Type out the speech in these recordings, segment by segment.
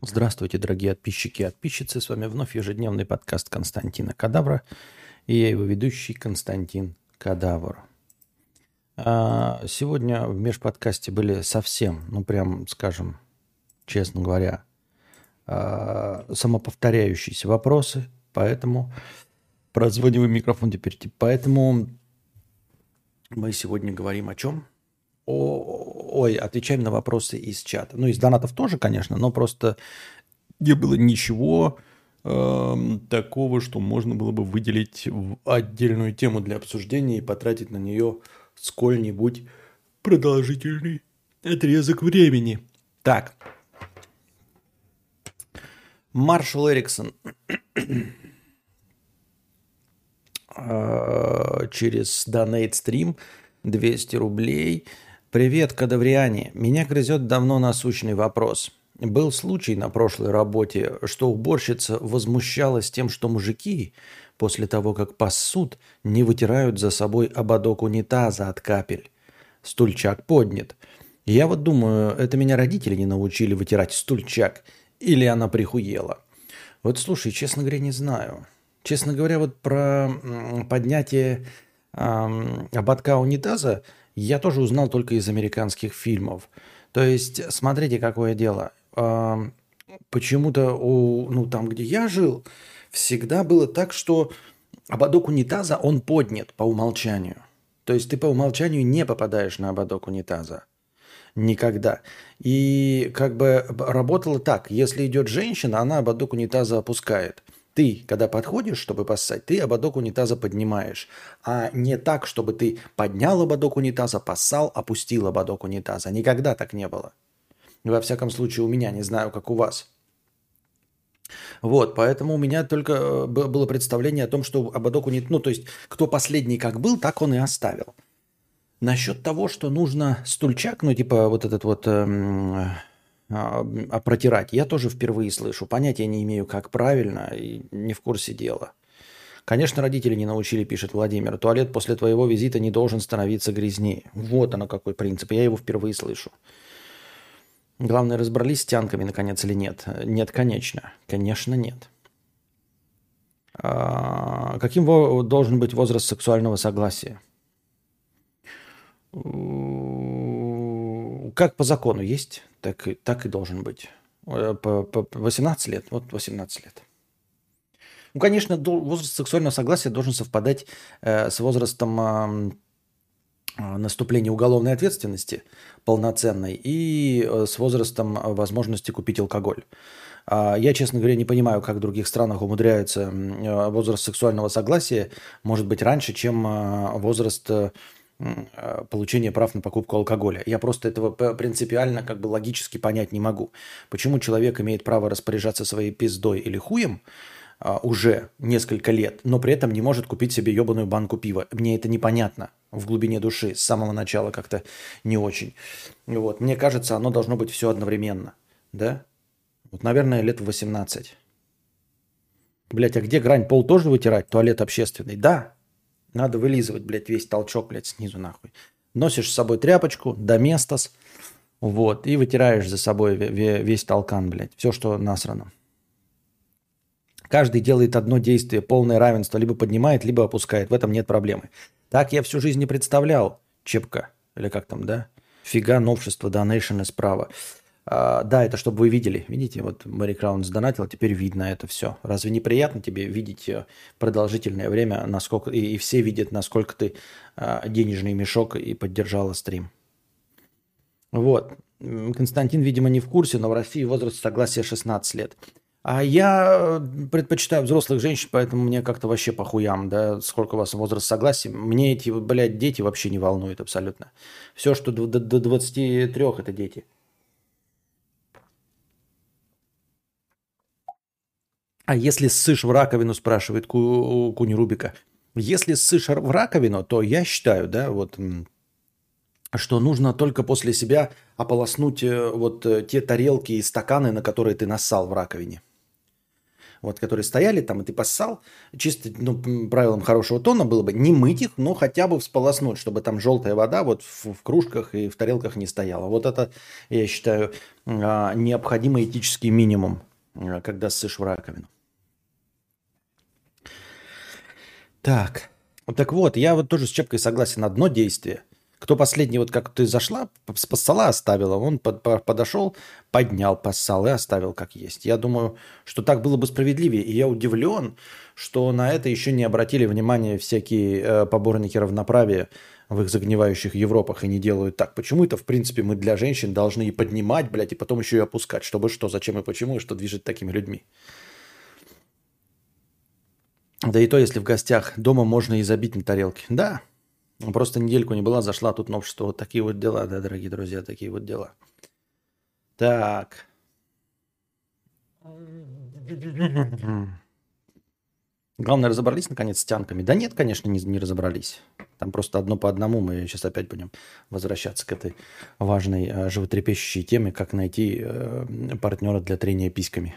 Здравствуйте, дорогие подписчики и подписчицы. С вами вновь ежедневный подкаст Константина Кадавра. И я его ведущий Константин Кадавр. А, сегодня в межподкасте были совсем, ну прям, скажем, честно говоря, а, самоповторяющиеся вопросы. Поэтому прозваниваю микрофон теперь. Поэтому мы сегодня говорим о чем? О, ой, отвечаем на вопросы из чата. Ну, из донатов тоже, конечно, но просто не было ничего э, такого, что можно было бы выделить в отдельную тему для обсуждения и потратить на нее сколь-нибудь продолжительный отрезок времени. Так. Маршал Эриксон э, через Donate Stream 200 рублей – Привет, кадавриане. Меня грызет давно насущный вопрос. Был случай на прошлой работе, что уборщица возмущалась тем, что мужики после того, как пасут, не вытирают за собой ободок унитаза от капель. Стульчак поднят. Я вот думаю, это меня родители не научили вытирать стульчак, или она прихуела. Вот слушай, честно говоря, не знаю. Честно говоря, вот про поднятие эм, ободка унитаза – я тоже узнал только из американских фильмов. То есть, смотрите, какое дело. Почему-то, у, ну, там, где я жил, всегда было так, что ободок унитаза, он поднят по умолчанию. То есть ты по умолчанию не попадаешь на ободок унитаза. Никогда. И как бы работало так. Если идет женщина, она ободок унитаза опускает – ты, когда подходишь, чтобы поссать, ты ободок унитаза поднимаешь. А не так, чтобы ты поднял ободок унитаза, поссал, опустил ободок унитаза. Никогда так не было. Во всяком случае, у меня, не знаю, как у вас. Вот, поэтому у меня только э, было представление о том, что ободок унитаза... Ну, то есть, кто последний как был, так он и оставил. Насчет того, что нужно стульчак, ну, типа вот этот вот эм, а, а протирать, я тоже впервые слышу. Понятия не имею, как правильно, и не в курсе дела. Конечно, родители не научили, пишет Владимир. Туалет после твоего визита не должен становиться грязнее. Вот оно какой принцип. Я его впервые слышу. Главное, разобрались с тянками, наконец, или нет? Нет, конечно. Конечно, нет. А, каким должен быть возраст сексуального согласия? Как по закону есть, так, и, так и должен быть. Э, по, по 18 лет, вот 18 лет. Ну, конечно, возраст сексуального согласия должен совпадать э, с возрастом э, наступления уголовной ответственности полноценной и э, с возрастом возможности купить алкоголь. А, я, честно говоря, не понимаю, как в других странах умудряются возраст сексуального согласия может быть раньше, чем возраст получения прав на покупку алкоголя. Я просто этого принципиально как бы логически понять не могу. Почему человек имеет право распоряжаться своей пиздой или хуем а, уже несколько лет, но при этом не может купить себе ебаную банку пива. Мне это непонятно в глубине души, с самого начала как-то не очень. Вот. Мне кажется, оно должно быть все одновременно. Да? Вот, наверное, лет в 18. Блять, а где грань? Пол тоже вытирать? Туалет общественный? Да, надо вылизывать, блядь, весь толчок, блядь, снизу нахуй. Носишь с собой тряпочку, доместос, вот, и вытираешь за собой весь толкан, блядь. Все, что насрано. Каждый делает одно действие, полное равенство, либо поднимает, либо опускает. В этом нет проблемы. Так я всю жизнь не представлял, Чепка, или как там, да? Фига новшество, донейшн справа. А, да, это чтобы вы видели. Видите, вот Мэри Краун сдонатил, теперь видно это все. Разве не приятно тебе видеть э, продолжительное время, насколько и, и все видят, насколько ты а, денежный мешок и поддержала стрим? Вот. Константин, видимо, не в курсе, но в России возраст согласия 16 лет. А я э, предпочитаю взрослых женщин, поэтому мне как-то вообще похуям, да, сколько у вас возраст согласия. Мне эти, блядь, дети вообще не волнуют абсолютно. Все, что до, до 23, это дети. А если ссышь в раковину, спрашивает Ку, Куни Рубика. Если ссышь в раковину, то я считаю, да, вот, что нужно только после себя ополоснуть э, вот э, те тарелки и стаканы, на которые ты нассал в раковине. вот, которые стояли там, и ты поссал, чисто ну, правилом хорошего тона было бы не мыть их, но хотя бы всполоснуть, чтобы там желтая вода вот в, в кружках и в тарелках не стояла. Вот это, я считаю, а, необходимый этический минимум, а, когда ссышь в раковину. Так, так вот, я вот тоже с Чепкой согласен. Одно действие. Кто последний, вот как ты зашла, с стола оставила, он под, подошел, поднял, поссал и оставил как есть. Я думаю, что так было бы справедливее. И я удивлен, что на это еще не обратили внимание всякие э, поборники равноправия в их загнивающих Европах и не делают так. Почему это, в принципе, мы для женщин должны и поднимать, блядь, и потом еще и опускать? Чтобы что, зачем и почему, и что движет такими людьми? Да и то, если в гостях дома можно и забить на тарелке. Да, Просто недельку не была, зашла тут новшество. Вот такие вот дела, да, дорогие друзья, такие вот дела. Так. Главное, разобрались наконец с тянками? Да нет, конечно, не, не разобрались. Там просто одно по одному. Мы сейчас опять будем возвращаться к этой важной э, животрепещущей теме, как найти э, партнера для трения письками.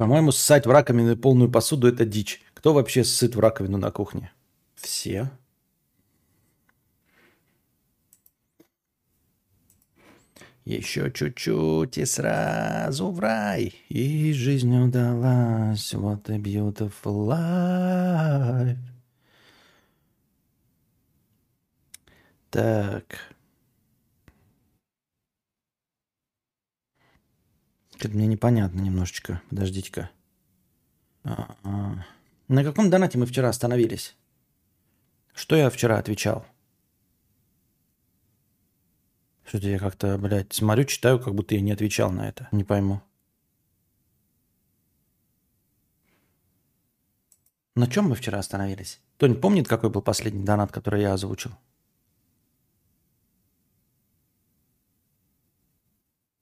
По-моему, ссать в раковину полную посуду – это дичь. Кто вообще ссыт в раковину на кухне? Все. Еще чуть-чуть и сразу в рай. И жизнь удалась. What a beautiful life. Так. Что-то мне непонятно немножечко. Подождите-ка. А -а. На каком донате мы вчера остановились? Что я вчера отвечал? Что-то я как-то, блядь, смотрю, читаю, как будто я не отвечал на это. Не пойму. На чем мы вчера остановились? Кто-нибудь помнит, какой был последний донат, который я озвучил?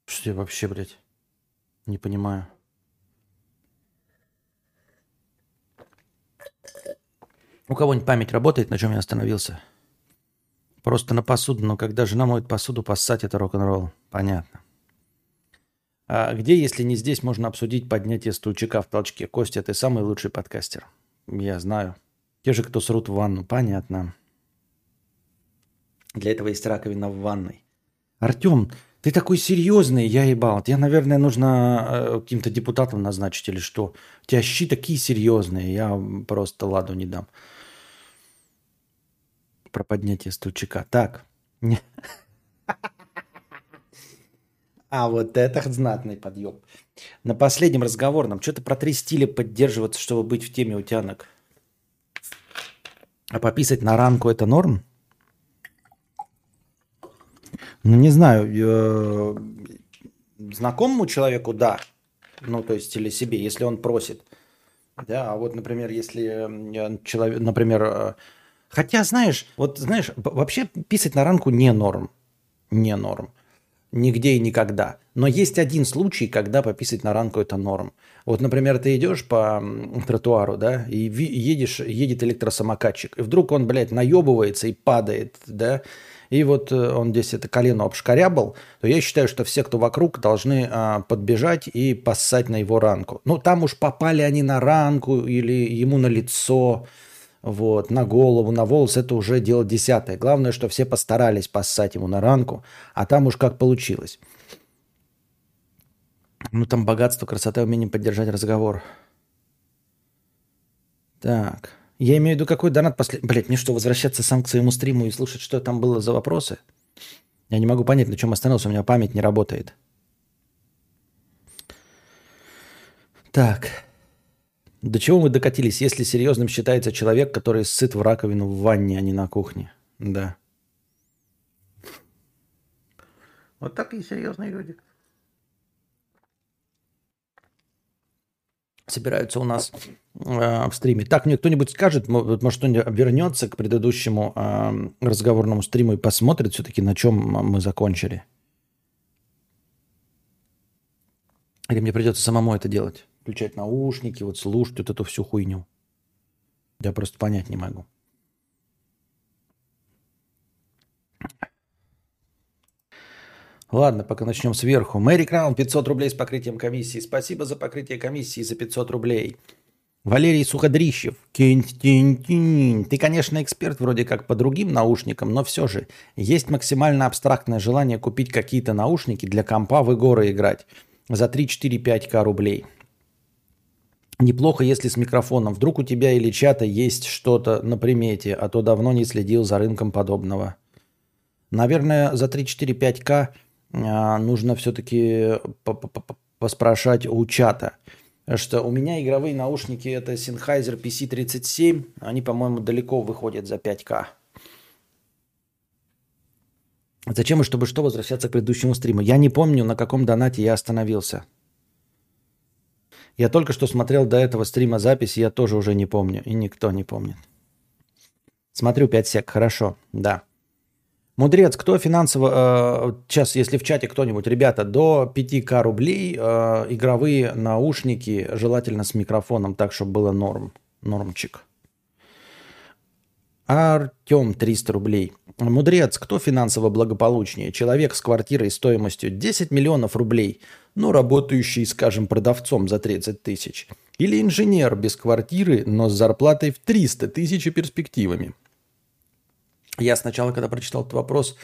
Что я вообще, блядь? Не понимаю. У кого-нибудь память работает, на чем я остановился? Просто на посуду, но когда жена моет посуду, поссать это рок-н-ролл. Понятно. А где, если не здесь, можно обсудить поднятие стульчика в толчке? Костя, ты самый лучший подкастер. Я знаю. Те же, кто срут в ванну. Понятно. Для этого есть раковина в ванной. Артем, ты такой серьезный, я ебал. Я, наверное, нужно э, каким-то депутатом назначить или что. У тебя щи такие серьезные, я просто ладу не дам. Про поднятие стульчика. Так. А вот это знатный подъем. На последнем разговорном что-то про три стиля поддерживаться, чтобы быть в теме утянок. А пописать на ранку это норм? Ну, не знаю, э, знакомому человеку, да. Ну, то есть, или себе, если он просит. Да, а вот, например, если человек, например, э, хотя, знаешь, вот, знаешь, вообще писать на ранку не норм. Не норм. Нигде и никогда. Но есть один случай, когда пописать на ранку это норм. Вот, например, ты идешь по тротуару, да, и едешь, едет электросамокатчик, и вдруг он, блядь, наебывается и падает, да, и вот э, он здесь это колено обшкарябал, то я считаю, что все, кто вокруг, должны а, подбежать и поссать на его ранку. Ну, там уж попали они на ранку или ему на лицо, вот, на голову, на волос, это уже дело десятое. Главное, что все постарались поссать ему на ранку, а там уж как получилось. Ну, там богатство, красота, умение поддержать разговор. Так. Я имею в виду, какой донат после... Блять, мне что, возвращаться сам к своему стриму и слушать, что там было за вопросы? Я не могу понять, на чем остановился, у меня память не работает. Так. До чего мы докатились, если серьезным считается человек, который сыт в раковину в ванне, а не на кухне? Да. Вот такие серьезные люди. Собираются у нас э, в стриме. Так, мне кто-нибудь скажет, может, кто-нибудь вернется к предыдущему э, разговорному стриму и посмотрит все-таки, на чем мы закончили. Или мне придется самому это делать? Включать наушники, вот слушать вот эту всю хуйню. Я просто понять не могу. Ладно, пока начнем сверху. Мэри Краун, 500 рублей с покрытием комиссии. Спасибо за покрытие комиссии за 500 рублей. Валерий Суходрищев. Ты, конечно, эксперт вроде как по другим наушникам, но все же есть максимально абстрактное желание купить какие-то наушники для компа в игры играть за 3-4-5к рублей. Неплохо, если с микрофоном. Вдруг у тебя или чата есть что-то на примете, а то давно не следил за рынком подобного. Наверное, за 3-4-5к а, нужно все-таки поспрашать у чата. Что у меня игровые наушники это Sennheiser PC37. Они, по-моему, далеко выходят за 5к. Зачем и чтобы что возвращаться к предыдущему стриму? Я не помню, на каком донате я остановился. Я только что смотрел до этого стрима запись, я тоже уже не помню. И никто не помнит. Смотрю 5 сек, хорошо, да. Мудрец, кто финансово... Э, сейчас, если в чате кто-нибудь, ребята, до 5к рублей э, игровые наушники, желательно с микрофоном, так, чтобы было норм, нормчик. Артем 300 рублей. Мудрец, кто финансово благополучнее? Человек с квартирой стоимостью 10 миллионов рублей, но работающий, скажем, продавцом за 30 тысяч. Или инженер без квартиры, но с зарплатой в 300 тысяч и перспективами. Я сначала, когда прочитал этот вопрос,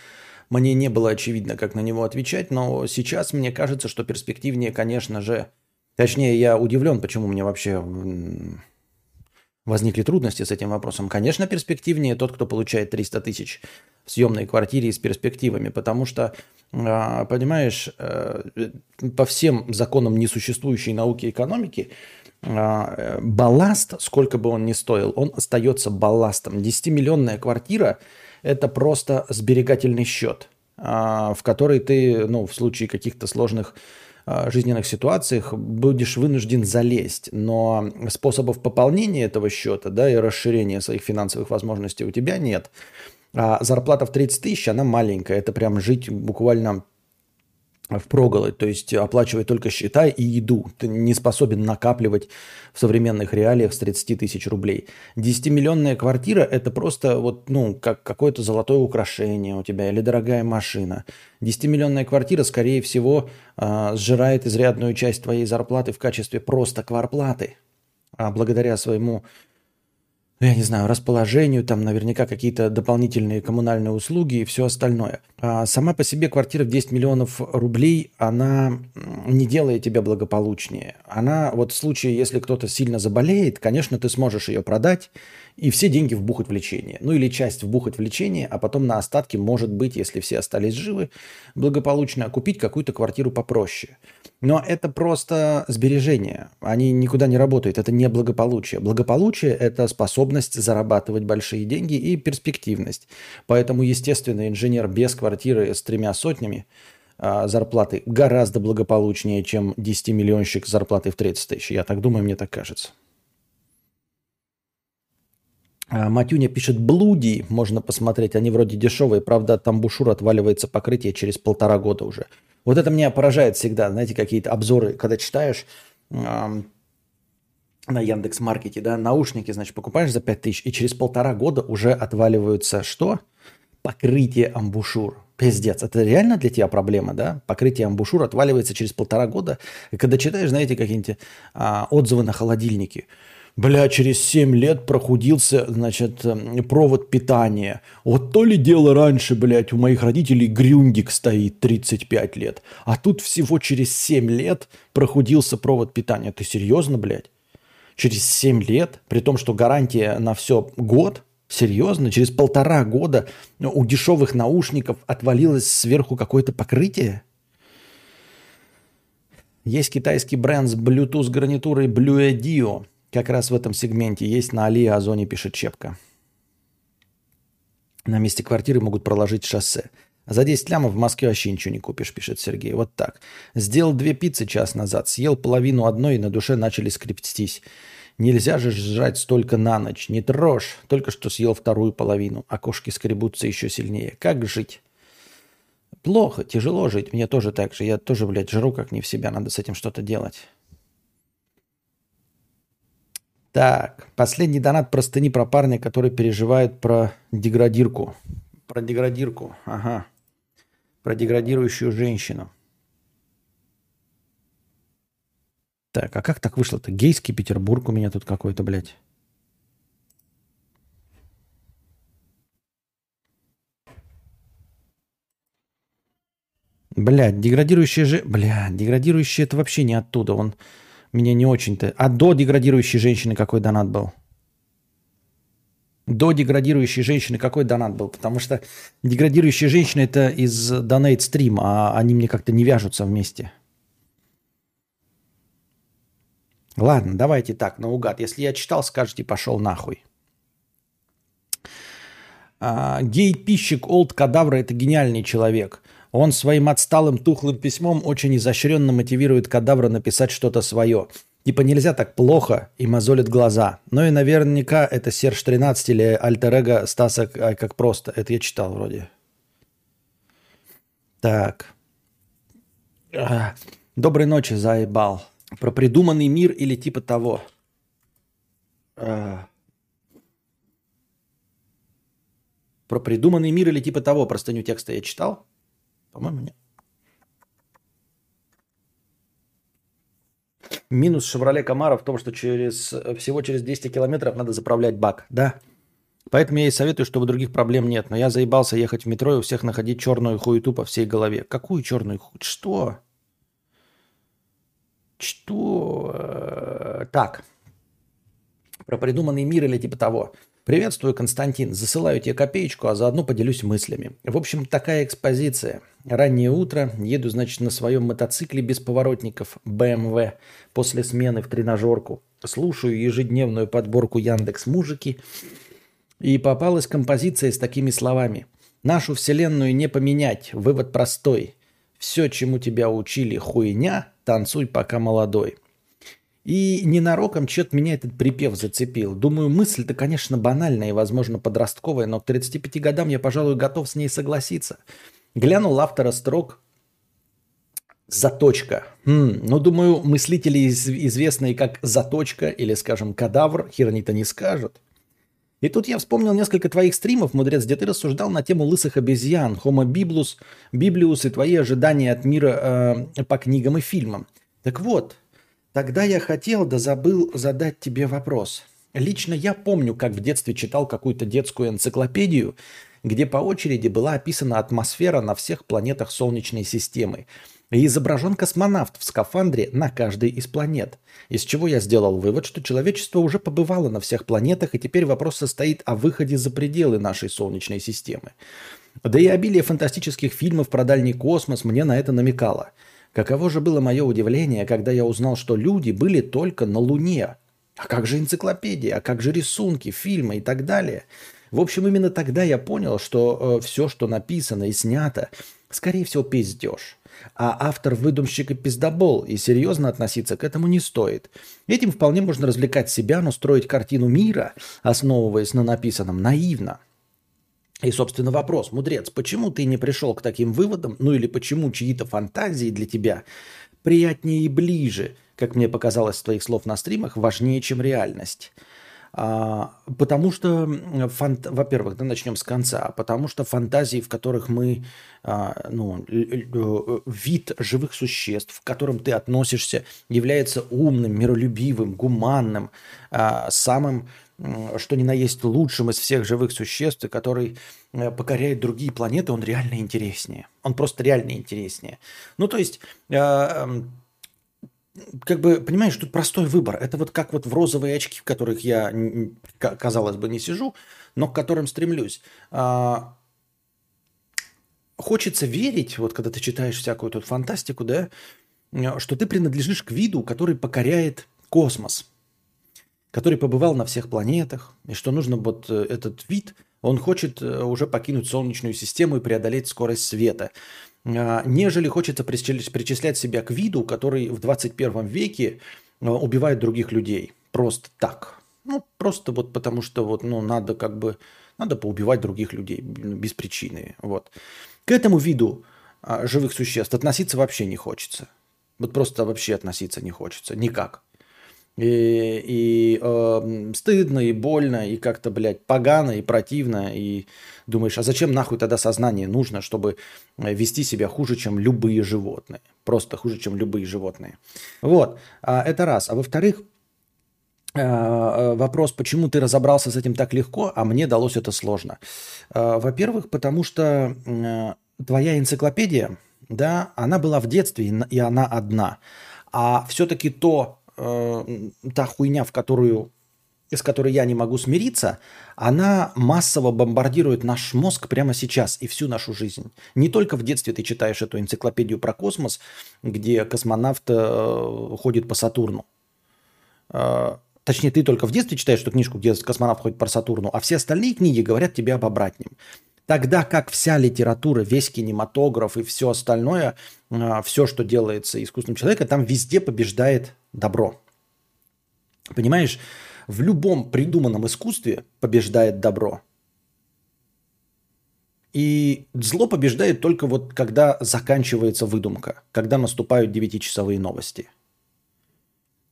мне не было очевидно, как на него отвечать, но сейчас мне кажется, что перспективнее, конечно же... Точнее, я удивлен, почему мне вообще возникли трудности с этим вопросом. Конечно, перспективнее тот, кто получает 300 тысяч в съемной квартире с перспективами, потому что, а, понимаешь, э, по всем законам несуществующей науки экономики, балласт, сколько бы он ни стоил, он остается балластом. 10-миллионная квартира – это просто сберегательный счет, а, в который ты, ну, в случае каких-то сложных а, жизненных ситуациях будешь вынужден залезть. Но способов пополнения этого счета да, и расширения своих финансовых возможностей у тебя нет. А зарплата в 30 тысяч, она маленькая. Это прям жить буквально в проголы, то есть оплачивать только счета и еду. Ты не способен накапливать в современных реалиях с 30 тысяч рублей. 10-миллионная квартира – это просто вот, ну, как какое-то золотое украшение у тебя или дорогая машина. 10-миллионная квартира, скорее всего, э, сжирает изрядную часть твоей зарплаты в качестве просто кварплаты. А благодаря своему я не знаю, расположению, там наверняка какие-то дополнительные коммунальные услуги и все остальное. А сама по себе квартира в 10 миллионов рублей, она не делает тебя благополучнее. Она, вот в случае, если кто-то сильно заболеет, конечно, ты сможешь ее продать и все деньги вбухать в лечение. Ну или часть вбухать в лечение, а потом на остатки, может быть, если все остались живы, благополучно, купить какую-то квартиру попроще. Но это просто сбережения. Они никуда не работают. Это не благополучие. Благополучие – это способность зарабатывать большие деньги и перспективность. Поэтому, естественно, инженер без квартиры с тремя сотнями а, зарплаты гораздо благополучнее, чем 10-миллионщик с зарплатой в 30 тысяч. Я так думаю, мне так кажется. А, Матюня пишет, блуди можно посмотреть, они вроде дешевые, правда, там бушур отваливается покрытие через полтора года уже. Вот это меня поражает всегда, знаете, какие-то обзоры, когда читаешь на Яндекс Маркете, да, наушники, значит, покупаешь за 5000, и через полтора года уже отваливаются что? Покрытие амбушюр. Пиздец, это реально для тебя проблема, да? Покрытие амбушюр отваливается через полтора года. И когда читаешь, знаете, какие-нибудь а, отзывы на холодильники – Бля, через 7 лет прохудился, значит, эм, провод питания. Вот то ли дело раньше, блядь, у моих родителей грюндик стоит 35 лет. А тут всего через 7 лет прохудился провод питания. Ты серьезно, блядь? Через 7 лет, при том, что гарантия на все год, серьезно, через полтора года у дешевых наушников отвалилось сверху какое-то покрытие? Есть китайский бренд с Bluetooth гарнитурой Blue Dio – как раз в этом сегменте есть на Али Озоне, пишет Чепка. На месте квартиры могут проложить шоссе. За 10 лямов в Москве вообще ничего не купишь, пишет Сергей. Вот так. Сделал две пиццы час назад, съел половину одной и на душе начали скрептись. Нельзя же жрать столько на ночь. Не трожь. Только что съел вторую половину, а кошки скребутся еще сильнее. Как жить? Плохо, тяжело жить. Мне тоже так же. Я тоже, блядь, жру как не в себя. Надо с этим что-то делать. Так, последний донат простыни про парня, который переживает про деградирку. Про деградирку, ага. Про деградирующую женщину. Так, а как так вышло-то? Гейский Петербург у меня тут какой-то, блядь. Блядь, деградирующая же... Блядь, деградирующая это вообще не оттуда. Он меня не очень-то... А до деградирующей женщины какой донат был? До деградирующей женщины какой донат был? Потому что деградирующая женщина это из Donate Stream, а они мне как-то не вяжутся вместе. Ладно, давайте так, наугад. Если я читал, скажите, пошел нахуй. А, гей-пищик Олд Кадавра – это гениальный человек. Он своим отсталым тухлым письмом очень изощренно мотивирует Кадавра написать что-то свое. Типа нельзя так плохо и мозолит глаза. Но и наверняка это Серж 13 или альтер Стаса а, как просто. Это я читал вроде. Так. Доброй ночи, заебал. Про придуманный мир или типа того. Про придуманный мир или типа того. Простыню текста я читал? По-моему, нет. Минус Шевроле Камара в том, что через, всего через 200 километров надо заправлять бак. Да. Поэтому я и советую, чтобы других проблем нет. Но я заебался ехать в метро и у всех находить черную хуету по всей голове. Какую черную хуету? Что? Что? Так. Про придуманный мир или типа того. Приветствую, Константин. Засылаю тебе копеечку, а заодно поделюсь мыслями. В общем, такая экспозиция. Раннее утро. Еду, значит, на своем мотоцикле без поворотников BMW после смены в тренажерку. Слушаю ежедневную подборку Яндекс Мужики. И попалась композиция с такими словами. Нашу вселенную не поменять. Вывод простой. Все, чему тебя учили, хуйня. Танцуй, пока молодой. И ненароком что-то меня этот припев зацепил. Думаю, мысль-то, конечно, банальная и, возможно, подростковая, но к 35 годам я, пожалуй, готов с ней согласиться. Глянул автора строк Заточка. Хм, ну, думаю, мыслители, из- известные как Заточка или, скажем, Кадавр, херни-то не скажут. И тут я вспомнил несколько твоих стримов, мудрец, где ты рассуждал на тему лысых обезьян, Homo biblus, Библиус и твои ожидания от мира э, по книгам и фильмам. Так вот, Тогда я хотел, да забыл задать тебе вопрос. Лично я помню, как в детстве читал какую-то детскую энциклопедию, где по очереди была описана атмосфера на всех планетах Солнечной системы. И изображен космонавт в скафандре на каждой из планет. Из чего я сделал вывод, что человечество уже побывало на всех планетах, и теперь вопрос состоит о выходе за пределы нашей Солнечной системы. Да и обилие фантастических фильмов про дальний космос мне на это намекало – Каково же было мое удивление, когда я узнал, что люди были только на Луне. А как же энциклопедия, а как же рисунки, фильмы и так далее? В общем, именно тогда я понял, что э, все, что написано и снято, скорее всего, пиздеж. А автор выдумщик и пиздобол, и серьезно относиться к этому не стоит. Этим вполне можно развлекать себя, но строить картину мира, основываясь на написанном, наивно – и, собственно, вопрос, мудрец, почему ты не пришел к таким выводам, ну или почему чьи-то фантазии для тебя приятнее и ближе, как мне показалось с твоих слов на стримах, важнее, чем реальность? А, потому что, фант... во-первых, да, начнем с конца, потому что фантазии, в которых мы, а, ну, вид живых существ, к которым ты относишься, является умным, миролюбивым, гуманным, а, самым что ни на есть лучшим из всех живых существ, и который э, покоряет другие планеты, он реально интереснее. Он просто реально интереснее. Ну, то есть, э, эм, как бы, понимаешь, тут простой выбор. Это вот как вот в розовые очки, в которых я, казалось бы, не сижу, но к которым стремлюсь. А, хочется верить, вот когда ты читаешь всякую тут фантастику, да, э, что ты принадлежишь к виду, который покоряет космос – который побывал на всех планетах, и что нужно вот э, этот вид, он хочет э, уже покинуть Солнечную систему и преодолеть скорость света, нежели хочется причислять себя к виду, который в 21 веке э, убивает других людей. Просто так. Ну, просто вот потому что вот, ну, надо как бы, надо поубивать других людей без причины. Вот. К этому виду а, живых существ относиться вообще не хочется. Вот просто вообще относиться не хочется. Никак. И, и э, стыдно, и больно, и как-то, блядь, погано, и противно, и думаешь, а зачем нахуй тогда сознание нужно, чтобы э, вести себя хуже, чем любые животные? Просто хуже, чем любые животные. Вот, а, это раз. А во-вторых, э, э, вопрос, почему ты разобрался с этим так легко, а мне далось это сложно. Во-первых, потому что твоя энциклопедия, да, она была в детстве, и она одна. А все-таки то, э, та хуйня, в которую, с которой я не могу смириться, она массово бомбардирует наш мозг прямо сейчас и всю нашу жизнь. Не только в детстве ты читаешь эту энциклопедию про космос, где космонавт э, ходит по Сатурну. Э, точнее, ты только в детстве читаешь эту книжку, где космонавт ходит по Сатурну, а все остальные книги говорят тебе об обратном. Тогда как вся литература, весь кинематограф и все остальное, а, все, что делается искусственным человеком, там везде побеждает добро. Понимаешь, в любом придуманном искусстве побеждает добро. И зло побеждает только вот когда заканчивается выдумка, когда наступают девятичасовые новости – Э,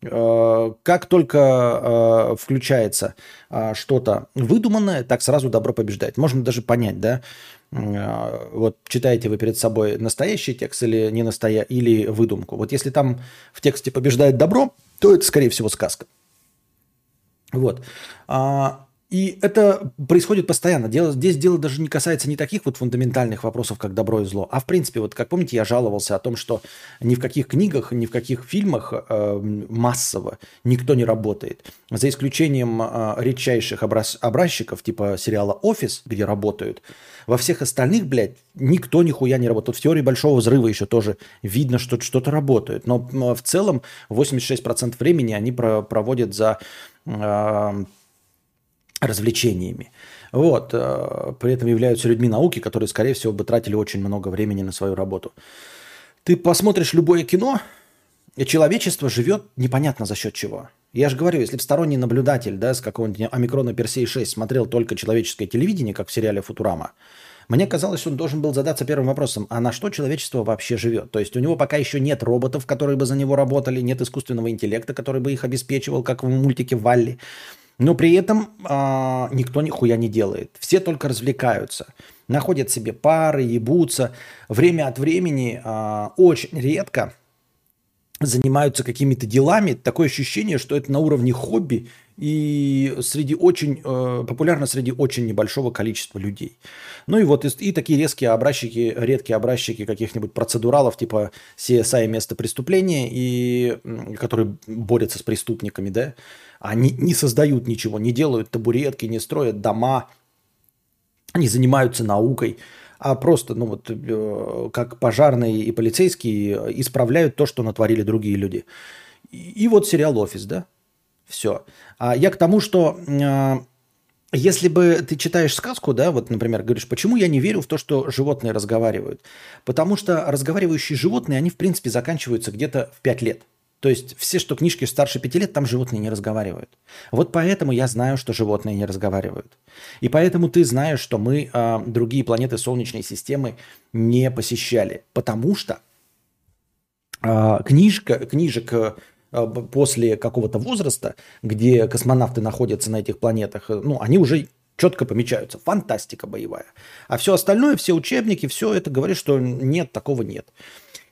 как только э, включается э, что-то выдуманное, так сразу добро побеждает. Можно даже понять, да, вот читаете вы перед собой настоящий текст или не настоя... или выдумку. Вот если там в тексте побеждает добро, то это, скорее всего, сказка. Вот. А, и это происходит постоянно. Дело, здесь дело даже не касается не таких вот фундаментальных вопросов, как добро и зло, а в принципе, вот как помните, я жаловался о том, что ни в каких книгах, ни в каких фильмах э, массово никто не работает. За исключением э, редчайших образ, образчиков, типа сериала «Офис», где работают, во всех остальных, блядь, никто нихуя не работает. В теории Большого Взрыва еще тоже видно, что что-то работает. Но в целом 86% времени они про проводят за... Э, развлечениями. Вот. Э, при этом являются людьми науки, которые, скорее всего, бы тратили очень много времени на свою работу. Ты посмотришь любое кино, и человечество живет непонятно за счет чего. Я же говорю, если бы сторонний наблюдатель да, с какого-нибудь омикрона Персей 6 смотрел только человеческое телевидение, как в сериале «Футурама», мне казалось, он должен был задаться первым вопросом, а на что человечество вообще живет? То есть у него пока еще нет роботов, которые бы за него работали, нет искусственного интеллекта, который бы их обеспечивал, как в мультике «Валли». Но при этом а, никто нихуя не делает. Все только развлекаются. Находят себе пары, ебутся. Время от времени а, очень редко занимаются какими-то делами. Такое ощущение, что это на уровне хобби и среди очень э, популярно среди очень небольшого количества людей. Ну и вот и, и такие резкие образчики, редкие образчики каких-нибудь процедуралов типа CSI место преступления и которые борются с преступниками, да, они не создают ничего, не делают табуретки, не строят дома, не занимаются наукой, а просто, ну вот, э, как пожарные и полицейские исправляют то, что натворили другие люди. И, вот сериал «Офис», да? Все. А я к тому, что э, если бы ты читаешь сказку, да, вот, например, говоришь, почему я не верю в то, что животные разговаривают? Потому что разговаривающие животные, они, в принципе, заканчиваются где-то в 5 лет. То есть все, что книжки старше пяти лет, там животные не разговаривают. Вот поэтому я знаю, что животные не разговаривают. И поэтому ты знаешь, что мы э, другие планеты Солнечной системы не посещали. Потому что э, книжка, книжек э, после какого-то возраста, где космонавты находятся на этих планетах, ну, они уже четко помечаются. Фантастика боевая. А все остальное, все учебники, все это говорит, что нет, такого нет.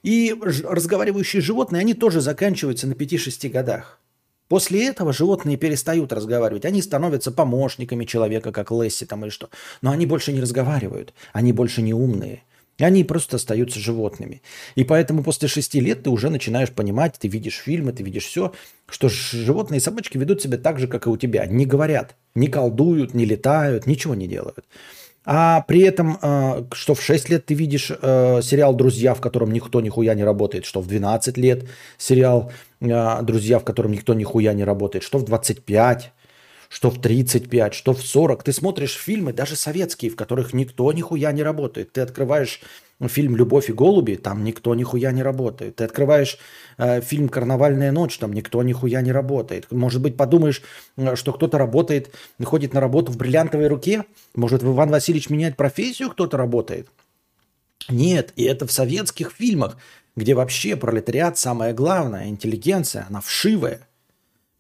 И разговаривающие животные, они тоже заканчиваются на 5-6 годах. После этого животные перестают разговаривать. Они становятся помощниками человека, как Лесси там или что. Но они больше не разговаривают. Они больше не умные. Они просто остаются животными. И поэтому после шести лет ты уже начинаешь понимать, ты видишь фильмы, ты видишь все, что животные и собачки ведут себя так же, как и у тебя. Не говорят, не колдуют, не летают, ничего не делают. А при этом, э, что в 6 лет ты видишь э, сериал «Друзья», в котором никто нихуя не работает, что в 12 лет сериал э, «Друзья», в котором никто нихуя не работает, что в 25, что в 35, что в 40. Ты смотришь фильмы, даже советские, в которых никто нихуя не работает. Ты открываешь фильм «Любовь и голуби», там никто нихуя не работает. Ты открываешь э, фильм «Карнавальная ночь», там никто нихуя не работает. Может быть, подумаешь, э, что кто-то работает, ходит на работу в бриллиантовой руке? Может, Иван Васильевич меняет профессию, кто-то работает? Нет, и это в советских фильмах, где вообще пролетариат самое главное, интеллигенция, она вшивая.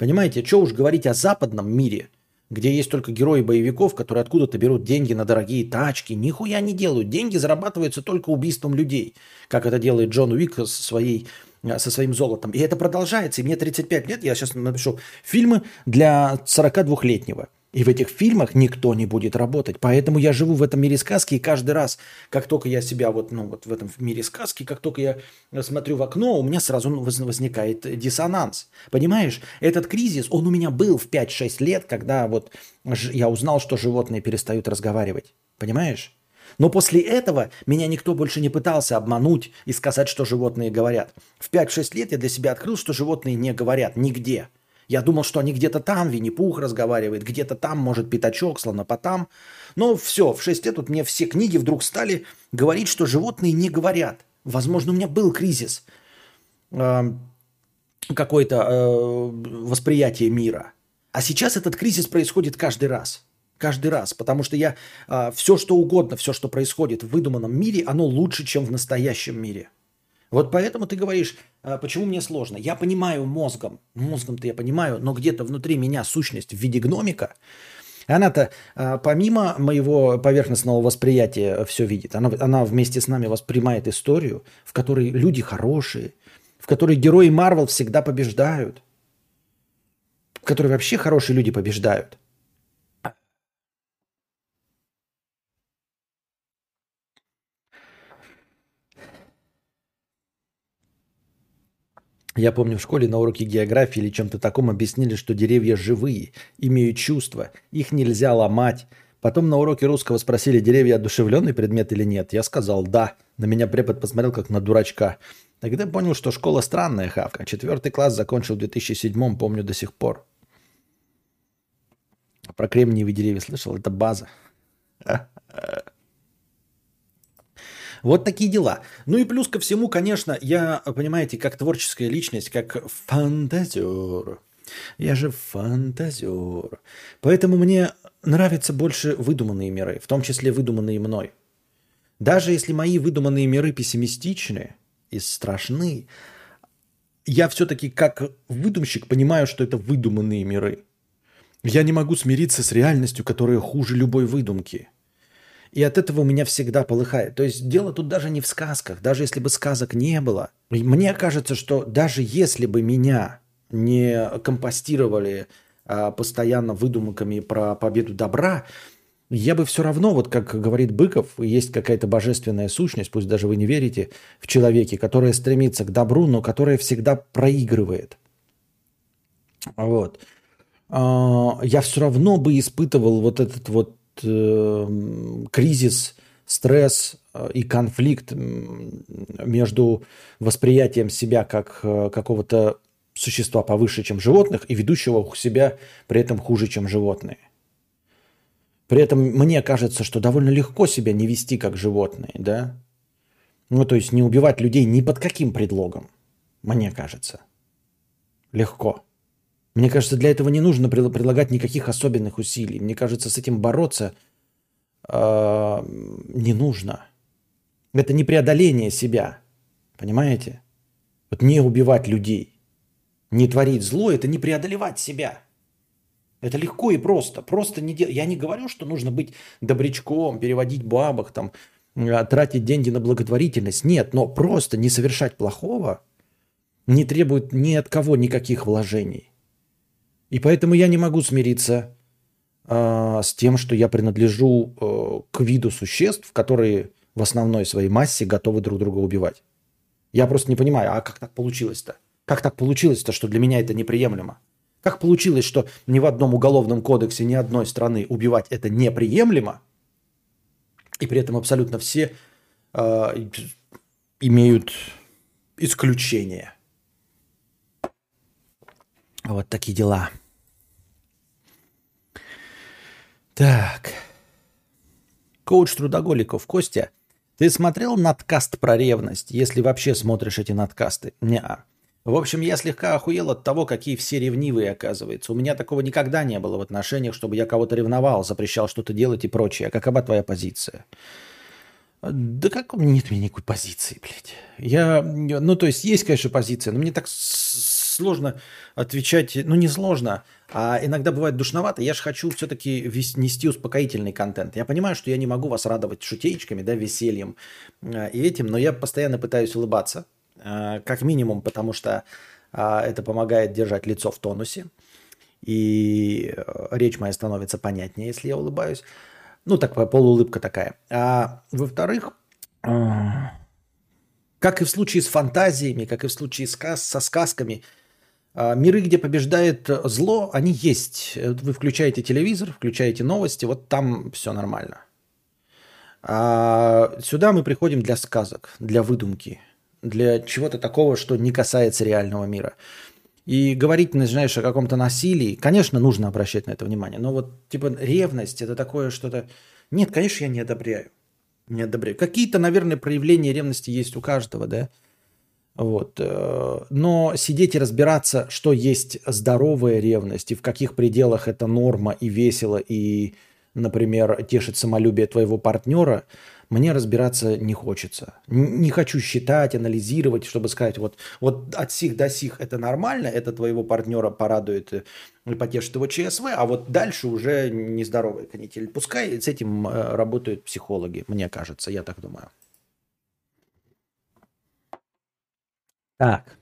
Понимаете, что уж говорить о западном мире, где есть только герои боевиков, которые откуда-то берут деньги на дорогие тачки, нихуя не делают. Деньги зарабатываются только убийством людей, как это делает Джон Уик со, своей, со своим золотом. И это продолжается. И мне 35 лет, я сейчас напишу фильмы для 42-летнего. И в этих фильмах никто не будет работать. Поэтому я живу в этом мире сказки, и каждый раз, как только я себя вот, ну, вот в этом мире сказки, как только я смотрю в окно, у меня сразу возникает диссонанс. Понимаешь, этот кризис, он у меня был в 5-6 лет, когда вот я узнал, что животные перестают разговаривать. Понимаешь? Но после этого меня никто больше не пытался обмануть и сказать, что животные говорят. В 5-6 лет я для себя открыл, что животные не говорят нигде – я думал, что они где-то там, Винни-Пух разговаривает, где-то там, может, Пятачок, Слонопотам. Но все, в 6 лет вот мне все книги вдруг стали говорить, что животные не говорят. Возможно, у меня был кризис э, какое-то э, восприятие мира. А сейчас этот кризис происходит каждый раз. Каждый раз. Потому что я э, все, что угодно, все, что происходит в выдуманном мире, оно лучше, чем в настоящем мире. Вот поэтому ты говоришь, а, почему мне сложно. Я понимаю мозгом, мозгом-то я понимаю, но где-то внутри меня сущность в виде гномика, она-то а, помимо моего поверхностного восприятия все видит. Она, она вместе с нами воспринимает историю, в которой люди хорошие, в которой герои Марвел всегда побеждают, в которой вообще хорошие люди побеждают. Я помню, в школе на уроке географии или чем-то таком объяснили, что деревья живые, имеют чувства, их нельзя ломать. Потом на уроке русского спросили, деревья одушевленный предмет или нет. Я сказал «да». На меня препод посмотрел как на дурачка. Тогда понял, что школа странная хавка. Четвертый класс закончил в 2007 помню до сих пор. Про кремниевые деревья слышал? Это база. Вот такие дела. Ну и плюс ко всему, конечно, я, понимаете, как творческая личность, как фантазер. Я же фантазер. Поэтому мне нравятся больше выдуманные миры, в том числе выдуманные мной. Даже если мои выдуманные миры пессимистичны и страшны, я все-таки как выдумщик понимаю, что это выдуманные миры. Я не могу смириться с реальностью, которая хуже любой выдумки – и от этого у меня всегда полыхает. То есть дело тут даже не в сказках, даже если бы сказок не было. Мне кажется, что даже если бы меня не компостировали а, постоянно выдумками про победу добра, я бы все равно, вот как говорит Быков, есть какая-то божественная сущность, пусть даже вы не верите, в человеке, которая стремится к добру, но которая всегда проигрывает. Вот. А, я все равно бы испытывал вот этот вот э, кризис, стресс э, и конфликт между восприятием себя как э, какого-то существа повыше, чем животных, и ведущего себя при этом хуже, чем животные. При этом мне кажется, что довольно легко себя не вести как животные, да? Ну, то есть не убивать людей ни под каким предлогом, мне кажется. Легко. Мне кажется, для этого не нужно предлагать никаких особенных усилий. Мне кажется, с этим бороться э, не нужно. Это не преодоление себя. Понимаете? Вот не убивать людей, не творить зло, это не преодолевать себя. Это легко и просто. Просто не дел... Я не говорю, что нужно быть добрячком, переводить бабок, там, а, тратить деньги на благотворительность. Нет, но просто не совершать плохого не требует ни от кого никаких вложений. И поэтому я не могу смириться э, с тем, что я принадлежу э, к виду существ, которые в основной своей массе готовы друг друга убивать. Я просто не понимаю, а как так получилось-то? Как так получилось-то, что для меня это неприемлемо? Как получилось, что ни в одном уголовном кодексе ни одной страны убивать это неприемлемо, и при этом абсолютно все э, имеют исключения. Вот такие дела. Так. Коуч трудоголиков. Костя, ты смотрел надкаст про ревность, если вообще смотришь эти надкасты? Неа. В общем, я слегка охуел от того, какие все ревнивые, оказывается. У меня такого никогда не было в отношениях, чтобы я кого-то ревновал, запрещал что-то делать и прочее. А какова твоя позиция? Да как у меня нет у меня никакой позиции, блядь. Я, ну, то есть есть, конечно, позиция, но мне так сложно отвечать. Ну, не сложно, а иногда бывает душновато. Я же хочу все-таки нести успокоительный контент. Я понимаю, что я не могу вас радовать шутеечками, да, весельем э, и этим, но я постоянно пытаюсь улыбаться. Э, как минимум, потому что э, это помогает держать лицо в тонусе. И речь моя становится понятнее, если я улыбаюсь. Ну, так полуулыбка такая. А во-вторых, как и в случае с фантазиями, как и в случае со сказками, миры, где побеждает зло, они есть. Вы включаете телевизор, включаете новости, вот там все нормально. А сюда мы приходим для сказок, для выдумки, для чего-то такого, что не касается реального мира. И говорить, знаешь, о каком-то насилии, конечно, нужно обращать на это внимание, но вот типа ревность, это такое что-то... Нет, конечно, я не одобряю не одобряю. Какие-то, наверное, проявления ревности есть у каждого, да? Вот. Э, но сидеть и разбираться, что есть здоровая ревность и в каких пределах это норма и весело, и, например, тешит самолюбие твоего партнера – мне разбираться не хочется. Не хочу считать, анализировать, чтобы сказать, вот, вот от сих до сих это нормально, это твоего партнера порадует и потешит его ЧСВ, а вот дальше уже нездоровый канитель. Пускай с этим э, работают психологи, мне кажется, я так думаю. Так.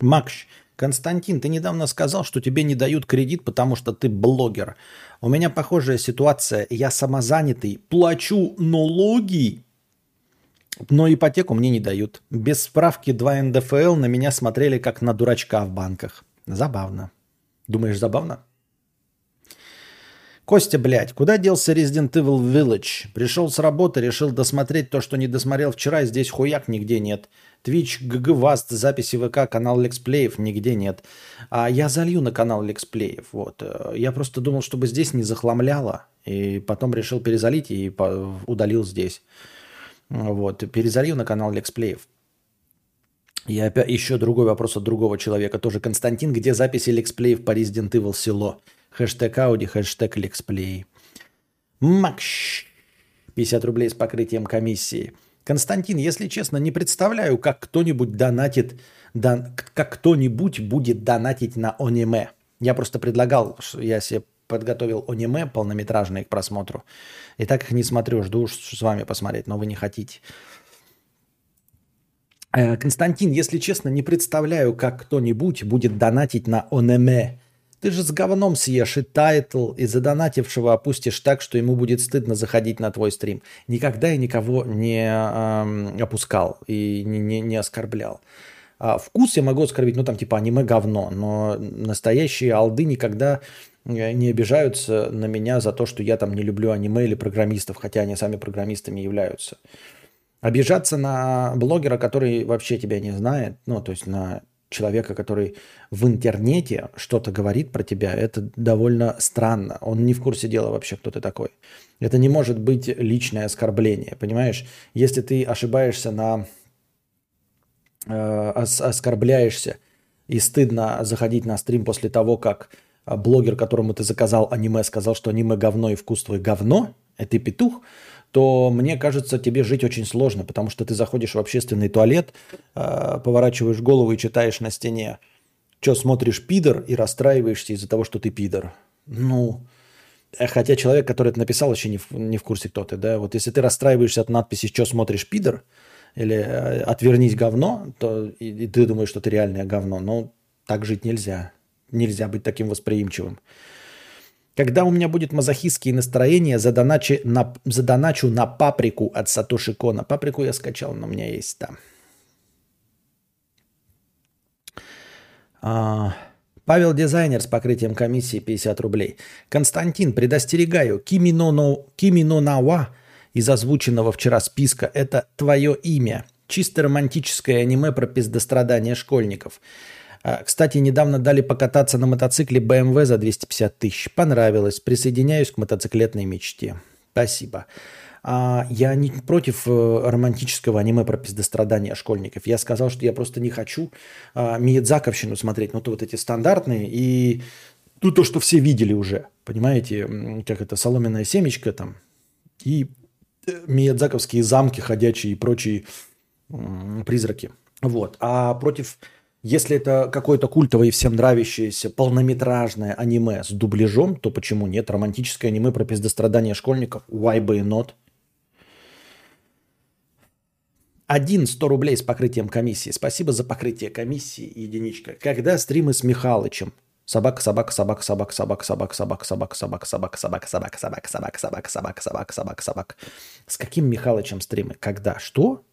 Макш, Константин, ты недавно сказал, что тебе не дают кредит, потому что ты блогер. У меня похожая ситуация. Я самозанятый, плачу налоги, но ипотеку мне не дают. Без справки 2 НДФЛ на меня смотрели как на дурачка в банках. Забавно. Думаешь, забавно? Костя, блядь, куда делся Resident Evil Village? Пришел с работы, решил досмотреть то, что не досмотрел вчера, здесь хуяк нигде нет. Twitch, ГГВаст, записи ВК, канал Лексплеев нигде нет. А я залью на канал Лексплеев. Вот. Я просто думал, чтобы здесь не захламляло. И потом решил перезалить и удалил здесь. Вот. Перезалью на канал Лексплеев. И опять еще другой вопрос от другого человека. Тоже Константин, где записи Лексплеев по Resident Evil село? Хэштег Ауди, хэштег Лексплей. Макш. 50 рублей с покрытием комиссии. Константин, если честно, не представляю, как кто-нибудь донатит, дон, как кто-нибудь будет донатить на аниме. Я просто предлагал, я себе подготовил аниме полнометражные к просмотру. И так их не смотрю, жду с вами посмотреть, но вы не хотите. Э, Константин, если честно, не представляю, как кто-нибудь будет донатить на аниме. Ты же с говном съешь и тайтл, и задонатившего опустишь так, что ему будет стыдно заходить на твой стрим. Никогда я никого не э, опускал и не, не, не оскорблял. А вкус я могу оскорбить, ну там типа аниме говно, но настоящие алды никогда э, не обижаются на меня за то, что я там не люблю аниме или программистов, хотя они сами программистами являются. Обижаться на блогера, который вообще тебя не знает, ну, то есть на человека, который в интернете что-то говорит про тебя, это довольно странно. Он не в курсе дела вообще, кто ты такой. Это не может быть личное оскорбление, понимаешь? Если ты ошибаешься на... Э, оскорбляешься и стыдно заходить на стрим после того, как блогер, которому ты заказал аниме, сказал, что аниме говно и вкус твой говно, и ты петух, то мне кажется, тебе жить очень сложно, потому что ты заходишь в общественный туалет, э, поворачиваешь голову и читаешь на стене, что смотришь пидор и расстраиваешься из-за того, что ты пидор. Ну, э, хотя человек, который это написал, вообще не в, не в курсе, кто ты, да. Вот если ты расстраиваешься от надписи «Что смотришь, пидор?» или э, «Отвернись, говно», то и, и ты думаешь, что ты реальное говно. Но так жить нельзя. Нельзя быть таким восприимчивым. Когда у меня будет мазохистские настроения, задоначу на, задоначу на паприку от Сатоши Кона. Паприку я скачал, но у меня есть там. А, Павел Дизайнер с покрытием комиссии 50 рублей. Константин, предостерегаю, Кимино, Нава из озвученного вчера списка – это твое имя. Чисто романтическое аниме про пиздострадания школьников. А, кстати, недавно дали покататься на мотоцикле BMW за 250 тысяч. Понравилось. Присоединяюсь к мотоциклетной мечте. Спасибо. А, я не против э, романтического аниме про пиздострадания школьников. Я сказал, что я просто не хочу а, Миядзаковщину смотреть. Ну, то вот эти стандартные и ну, то, что все видели уже. Понимаете, как это, соломенная семечка там. И э, Миядзаковские замки ходячие и прочие призраки. Вот. А против, если это какое-то культовое и всем нравящееся полнометражное аниме с дубляжом, то почему нет? Романтическое аниме про пиздострадания школьников. Why by not? Один 100 рублей с покрытием комиссии. Спасибо за покрытие комиссии, единичка. Когда стримы с Михалычем? Собака, собака, собака, собака, собака, собака, собака, собака, собака, собака, собака, собака, собака, собака, собака, собака, собака, собака, собака. С каким Михалычем стримы? Когда? Что?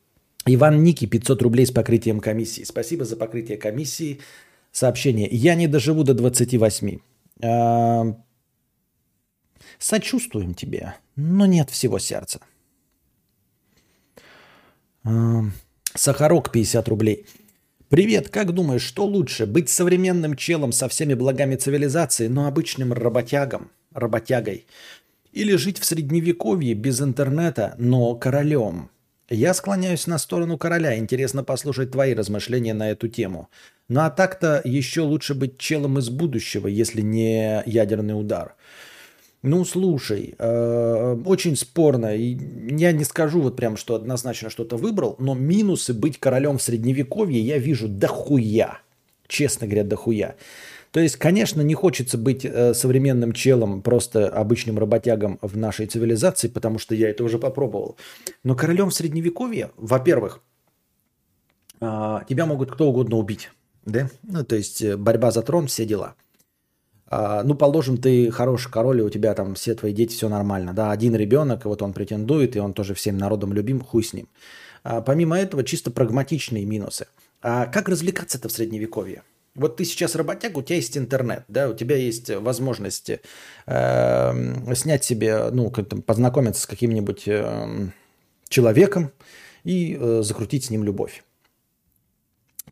Иван Ники, 500 рублей с покрытием комиссии. Спасибо за покрытие комиссии. Сообщение. Я не доживу до 28. Сочувствуем тебе, но нет всего сердца. Сахарок 50 рублей. Привет, как думаешь, что лучше, быть современным челом со всеми благами цивилизации, но обычным работягом, работягой, или жить в средневековье без интернета, но королем? Я склоняюсь на сторону короля. Интересно послушать твои размышления на эту тему. Ну а так-то еще лучше быть челом из будущего, если не ядерный удар. Ну, слушай, э, очень спорно. Я не скажу вот прям, что однозначно что-то выбрал, но минусы быть королем в средневековье я вижу дохуя. Честно говоря, дохуя. То есть, конечно, не хочется быть э, современным челом, просто обычным работягом в нашей цивилизации, потому что я это уже попробовал. Но королем в средневековье, во-первых, э, тебя могут кто угодно убить. Да? Ну, то есть э, борьба за трон, все дела. А, ну, положим, ты хороший король, и у тебя там все твои дети, все нормально. Да, один ребенок, вот он претендует, и он тоже всем народом любим, хуй с ним. А, помимо этого, чисто прагматичные минусы. А как развлекаться-то в средневековье? Вот ты сейчас работяг, у тебя есть интернет, да, у тебя есть возможность э, снять себе, ну, познакомиться с каким-нибудь э, человеком и э, закрутить с ним любовь.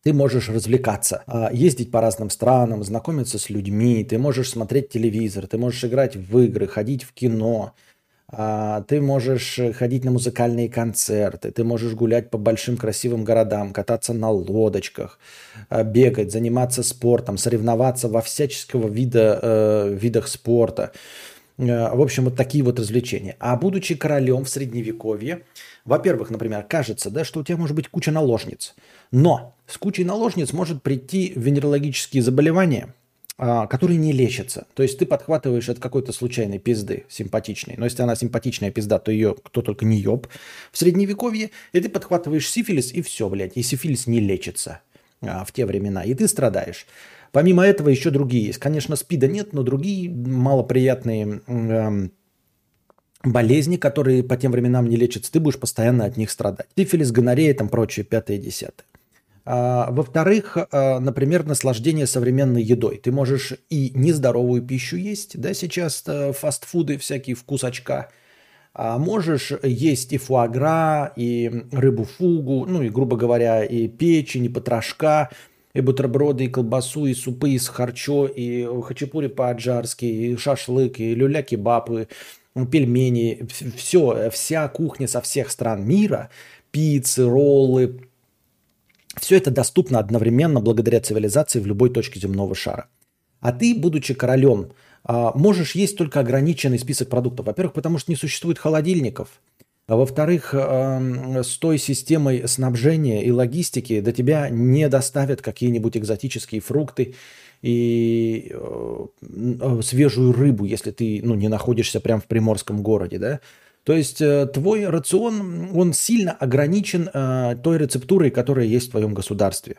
Ты можешь развлекаться, э, ездить по разным странам, знакомиться с людьми, ты можешь смотреть телевизор, ты можешь играть в игры, ходить в кино, а, ты можешь ходить на музыкальные концерты, ты можешь гулять по большим красивым городам, кататься на лодочках, а, бегать, заниматься спортом, соревноваться во всяческого вида э, видах спорта. Э, в общем, вот такие вот развлечения. А будучи королем в средневековье, во-первых, например, кажется, да, что у тебя может быть куча наложниц. Но с кучей наложниц может прийти венерологические заболевания – а, которые не лечатся. То есть ты подхватываешь от какой-то случайной пизды симпатичной. Но если она симпатичная пизда, то ее кто только не еб. В средневековье и ты подхватываешь сифилис и все, блядь. И сифилис не лечится а, в те времена. И ты страдаешь. Помимо этого еще другие есть. Конечно, спида нет, но другие малоприятные э, болезни, которые по тем временам не лечатся, ты будешь постоянно от них страдать. Сифилис, гонорея, там прочее, пятое, десятое. А, во-вторых, а, например, наслаждение современной едой. Ты можешь и нездоровую пищу есть, да, сейчас э, фастфуды, всякие вкусочка. А можешь есть и фуагра, и рыбу фугу, ну и, грубо говоря, и печень, и потрошка, и бутерброды, и колбасу, и супы из харчо, и хачапури по-аджарски, и шашлык, и люля-кебабы, пельмени. Все, вся кухня со всех стран мира, пиццы, роллы, все это доступно одновременно благодаря цивилизации в любой точке земного шара. А ты, будучи королем, а, можешь есть только ограниченный список продуктов. Во-первых, потому что не существует холодильников. А во-вторых, с той системой снабжения и логистики до тебя не доставят какие-нибудь экзотические фрукты и э, свежую рыбу, если ты ну, не находишься прямо в приморском городе. Да? То есть э, твой рацион, он сильно ограничен э, той рецептурой, которая есть в твоем государстве.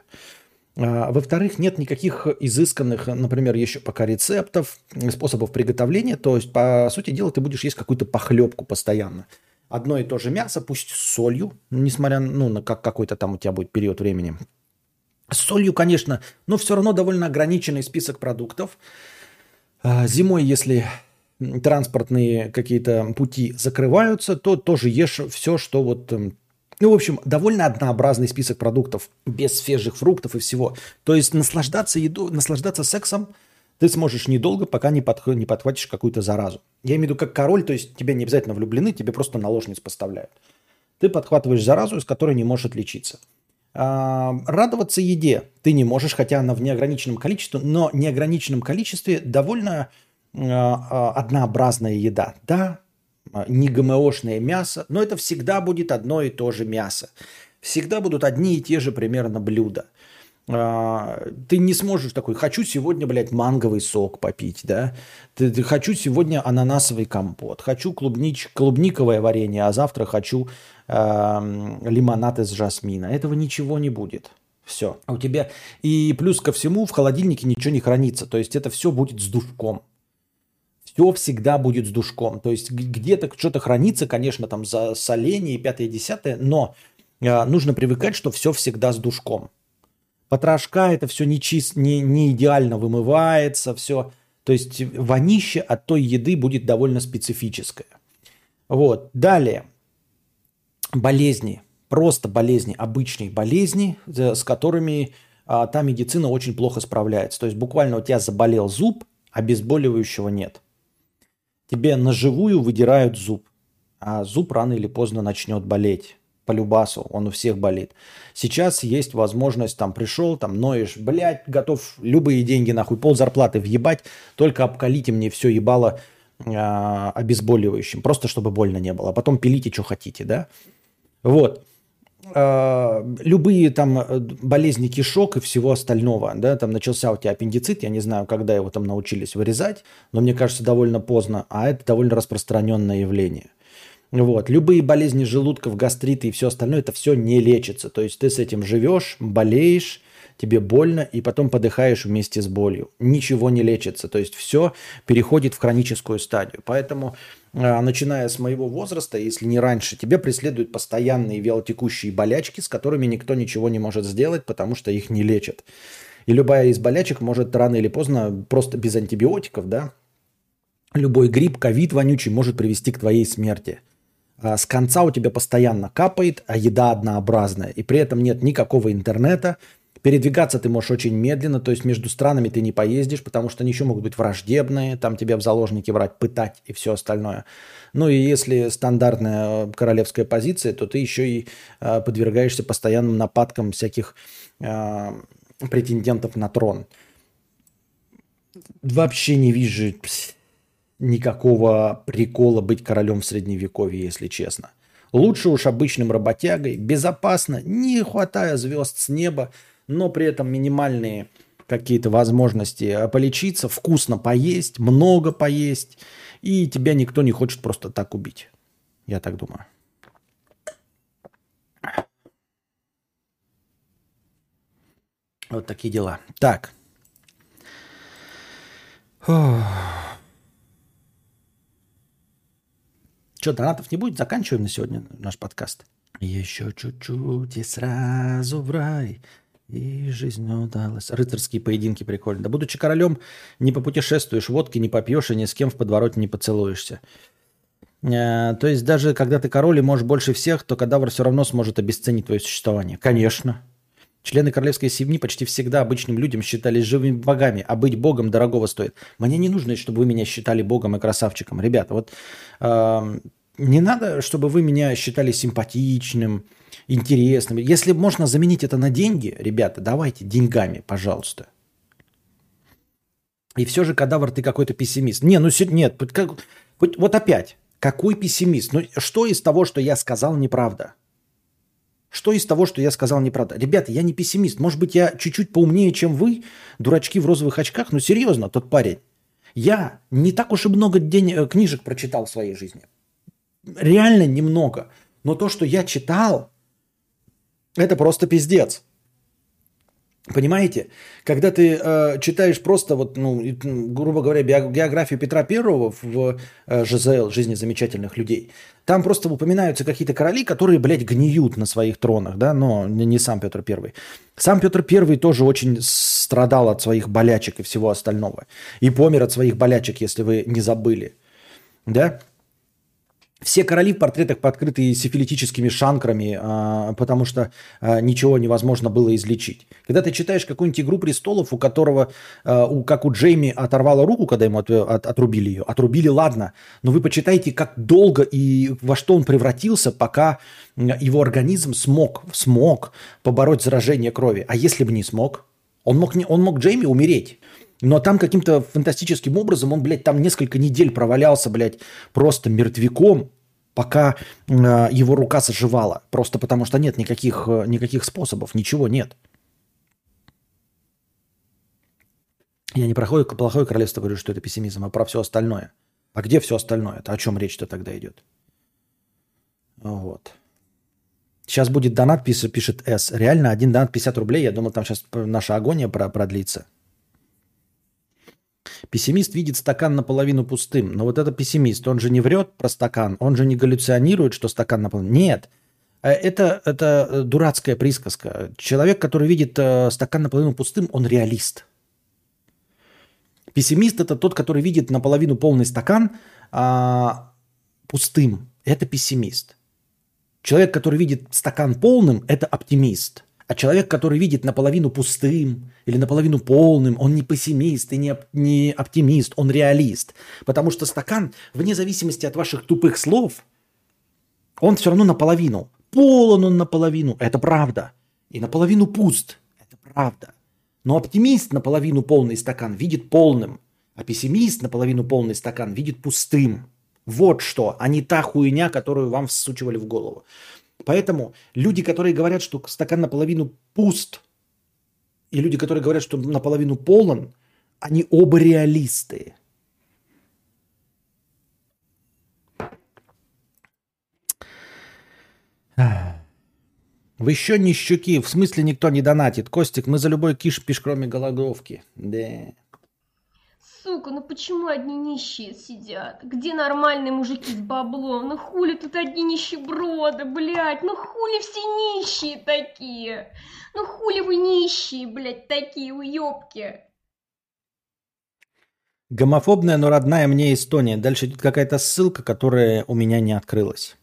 А, во-вторых, нет никаких изысканных, например, еще пока рецептов, способов приготовления. То есть, по сути дела, ты будешь есть какую-то похлебку постоянно. Одно и то же мясо, пусть с солью, несмотря ну, на как, какой-то там у тебя будет период времени. С солью, конечно, но все равно довольно ограниченный список продуктов. Зимой, если транспортные какие-то пути закрываются, то тоже ешь все, что вот... Эм, ну, в общем, довольно однообразный список продуктов, без свежих фруктов и всего. То есть наслаждаться еду, наслаждаться сексом ты сможешь недолго, пока не, подх... не подхватишь какую-то заразу. Я имею в виду как король, то есть тебе не обязательно влюблены, тебе просто наложниц поставляют. Ты подхватываешь заразу, из которой не можешь отличиться. А, радоваться еде ты не можешь, хотя она в неограниченном количестве, но неограниченном количестве довольно однообразная еда. Да, а, не ГМОшное мясо, но это всегда будет одно и то же мясо. Всегда будут одни и те же примерно блюда. А, ты не сможешь такой, хочу сегодня, блядь, манговый сок попить, да? Ты, ты, хочу сегодня ананасовый компот, хочу клубнич, клубниковое варенье, а завтра хочу э, лимонад из жасмина. Этого ничего не будет. Все. А у тебя... И плюс ко всему в холодильнике ничего не хранится. То есть это все будет с душком. Все всегда будет с душком. То есть где-то что-то хранится, конечно, там за соление и пятое, десятое, но э, нужно привыкать, что все всегда с душком. Потрошка это все не, чист, не, не идеально вымывается, все. То есть вонище от той еды будет довольно специфическое. Вот. Далее. Болезни. Просто болезни, обычные болезни, с которыми а, та медицина очень плохо справляется. То есть буквально у тебя заболел зуб, обезболивающего нет. Тебе на живую выдирают зуб, а зуб рано или поздно начнет болеть по любасу, он у всех болит. Сейчас есть возможность, там пришел, там ноешь, блядь, готов любые деньги нахуй, пол зарплаты въебать, только обкалите мне все ебало э, обезболивающим, просто чтобы больно не было, а потом пилите, что хотите, да? Вот. Э, любые там э, болезни кишок и всего остального, да, там начался у тебя аппендицит, я не знаю, когда его там научились вырезать, но мне кажется, довольно поздно, а это довольно распространенное явление. Вот. Любые болезни желудков, гастриты и все остальное, это все не лечится. То есть ты с этим живешь, болеешь, тебе больно, и потом подыхаешь вместе с болью. Ничего не лечится. То есть все переходит в хроническую стадию. Поэтому, а, начиная с моего возраста, если не раньше, тебе преследуют постоянные вялотекущие болячки, с которыми никто ничего не может сделать, потому что их не лечат. И любая из болячек может рано или поздно, просто без антибиотиков, да, любой грипп, ковид вонючий может привести к твоей смерти. А, с конца у тебя постоянно капает, а еда однообразная. И при этом нет никакого интернета. Передвигаться ты можешь очень медленно, то есть между странами ты не поездишь, потому что они еще могут быть враждебные, там тебя в заложники брать, пытать и все остальное. Ну и если стандартная королевская позиция, то ты еще и э, подвергаешься постоянным нападкам всяких э, претендентов на трон. Вообще не вижу никакого прикола быть королем в средневековье, если честно. Лучше уж обычным работягой, безопасно, не хватая звезд с неба, но при этом минимальные какие-то возможности полечиться, вкусно поесть, много поесть, и тебя никто не хочет просто так убить. Я так думаю. Вот такие дела. Так. Что, донатов не будет? Заканчиваем на сегодня наш подкаст. Еще чуть-чуть и сразу в рай. И жизнь удалась. Рыцарские поединки прикольно. Да будучи королем, не попутешествуешь, водки не попьешь и ни с кем в подвороте не поцелуешься. Э, то есть даже когда ты король и можешь больше всех, то кадавр все равно сможет обесценить твое существование. Конечно. Члены королевской семьи почти всегда обычным людям считались живыми богами, а быть богом дорогого стоит. Мне не нужно, чтобы вы меня считали богом и красавчиком. Ребята, вот э, не надо, чтобы вы меня считали симпатичным, интересным. Если можно заменить это на деньги, ребята, давайте деньгами, пожалуйста. И все же, кадавр, ты какой-то пессимист. Не, ну нет, как, вот опять, какой пессимист? Ну что из того, что я сказал, неправда? Что из того, что я сказал, неправда? Ребята, я не пессимист. Может быть, я чуть-чуть поумнее, чем вы, дурачки в розовых очках, но серьезно, тот парень. Я не так уж и много день, э, книжек прочитал в своей жизни. Реально немного. Но то, что я читал, это просто пиздец. Понимаете, когда ты э, читаешь просто, вот, ну, грубо говоря, биографию Петра Первого в э, ЖЗЛ «Жизни замечательных людей», там просто упоминаются какие-то короли, которые, блядь, гниют на своих тронах, да, но не сам Петр Первый. Сам Петр Первый тоже очень страдал от своих болячек и всего остального. И помер от своих болячек, если вы не забыли, да. Все короли в портретах подкрыты сифилитическими шанкрами, а, потому что а, ничего невозможно было излечить. Когда ты читаешь какую-нибудь «Игру престолов», у которого, а, как у Джейми оторвало руку, когда ему отрубили ее, отрубили, ладно, но вы почитайте, как долго и во что он превратился, пока его организм смог, смог побороть заражение крови. А если бы не смог? Он мог, не, он мог Джейми умереть. Но там каким-то фантастическим образом он, блядь, там несколько недель провалялся, блядь, просто мертвяком, пока э, его рука заживала. Просто потому что нет никаких, э, никаких способов, ничего нет. Я не про плохое королевство говорю, что это пессимизм, а про все остальное. А где все остальное? Это о чем речь-то тогда идет? Вот. Сейчас будет донат, пишет, пишет С. Реально, один донат 50 рублей. Я думал, там сейчас наша агония продлится. Пессимист видит стакан наполовину пустым. Но вот это пессимист, он же не врет про стакан, он же не галлюционирует, что стакан наполовину. Нет. Э, это, это э, дурацкая присказка. Человек, который видит э, стакан наполовину пустым, он реалист. Пессимист – это тот, который видит наполовину полный стакан а, пустым. Это пессимист. Человек, который видит стакан полным – это оптимист – а человек, который видит наполовину пустым или наполовину полным, он не пессимист и не, не оптимист, он реалист. Потому что стакан, вне зависимости от ваших тупых слов, он все равно наполовину. Полон он наполовину, это правда. И наполовину пуст, это правда. Но оптимист наполовину полный стакан видит полным, а пессимист наполовину полный стакан видит пустым. Вот что, а не та хуйня, которую вам всучивали в голову. Поэтому люди, которые говорят, что стакан наполовину пуст, и люди, которые говорят, что наполовину полон, они оба реалисты. Вы еще не щуки, в смысле никто не донатит. Костик, мы за любой киш пиш, кроме голодовки. Да. Сука, ну почему одни нищие сидят? Где нормальные мужики с баблом? Ну хули тут одни нищеброды, блядь? Ну хули все нищие такие? Ну хули вы нищие, блядь, такие уёбки? Гомофобная, но родная мне Эстония. Дальше идет какая-то ссылка, которая у меня не открылась.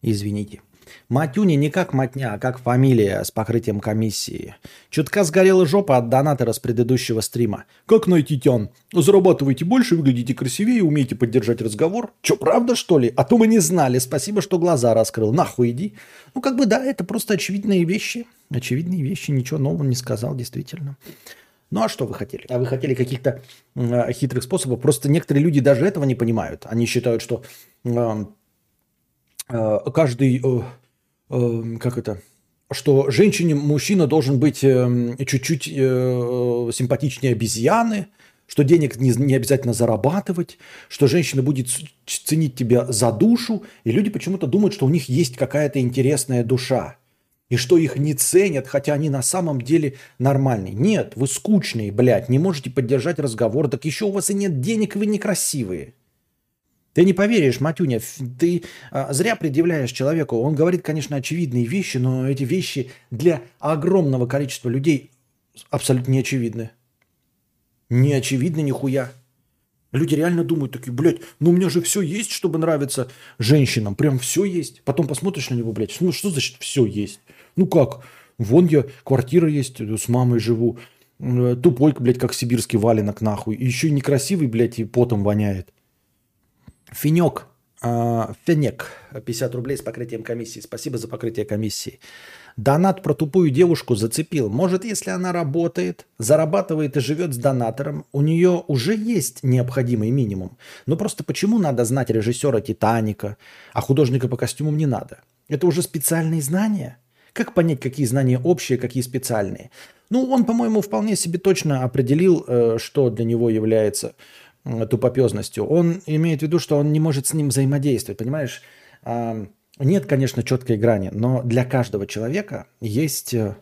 Извините. Матюни не как матня, а как фамилия с покрытием комиссии. Чутка сгорела жопа от донатора с предыдущего стрима. Как найти тян? Зарабатываете больше, выглядите красивее, умеете поддержать разговор. Че, правда что ли? А то мы не знали. Спасибо, что глаза раскрыл. Нахуй иди. Ну, как бы да, это просто очевидные вещи. Очевидные вещи, ничего нового не сказал, действительно. Ну а что вы хотели? А вы хотели каких-то э, хитрых способов? Просто некоторые люди даже этого не понимают. Они считают, что э, э, каждый э, Эм, как это, что женщине мужчина должен быть эм, чуть-чуть э, симпатичнее обезьяны, что денег не, не обязательно зарабатывать, что женщина будет ценить тебя за душу, и люди почему-то думают, что у них есть какая-то интересная душа, и что их не ценят, хотя они на самом деле нормальные. Нет, вы скучные, блядь, не можете поддержать разговор, так еще у вас и нет денег, вы некрасивые. Ты не поверишь, Матюня, ты а, зря предъявляешь человеку. Он говорит, конечно, очевидные вещи, но эти вещи для огромного количества людей абсолютно не очевидны. Не очевидны нихуя. Люди реально думают такие, блядь, ну у меня же все есть, чтобы нравиться женщинам. Прям все есть. Потом посмотришь на него, блядь, ну что значит все есть? Ну как? Вон я, квартира есть, с мамой живу. Э, тупой, блядь, как сибирский валенок нахуй. И еще и некрасивый, блядь, и потом воняет. Финек, э, Фенек, 50 рублей с покрытием комиссии. Спасибо за покрытие комиссии. Донат про тупую девушку зацепил. Может, если она работает, зарабатывает и живет с донатором, у нее уже есть необходимый минимум. Но просто почему надо знать режиссера «Титаника», а художника по костюмам не надо? Это уже специальные знания? Как понять, какие знания общие, какие специальные? Ну, он, по-моему, вполне себе точно определил, э, что для него является тупопезностью, он имеет в виду, что он не может с ним взаимодействовать, понимаешь? Нет, конечно, четкой грани, но для каждого человека есть э,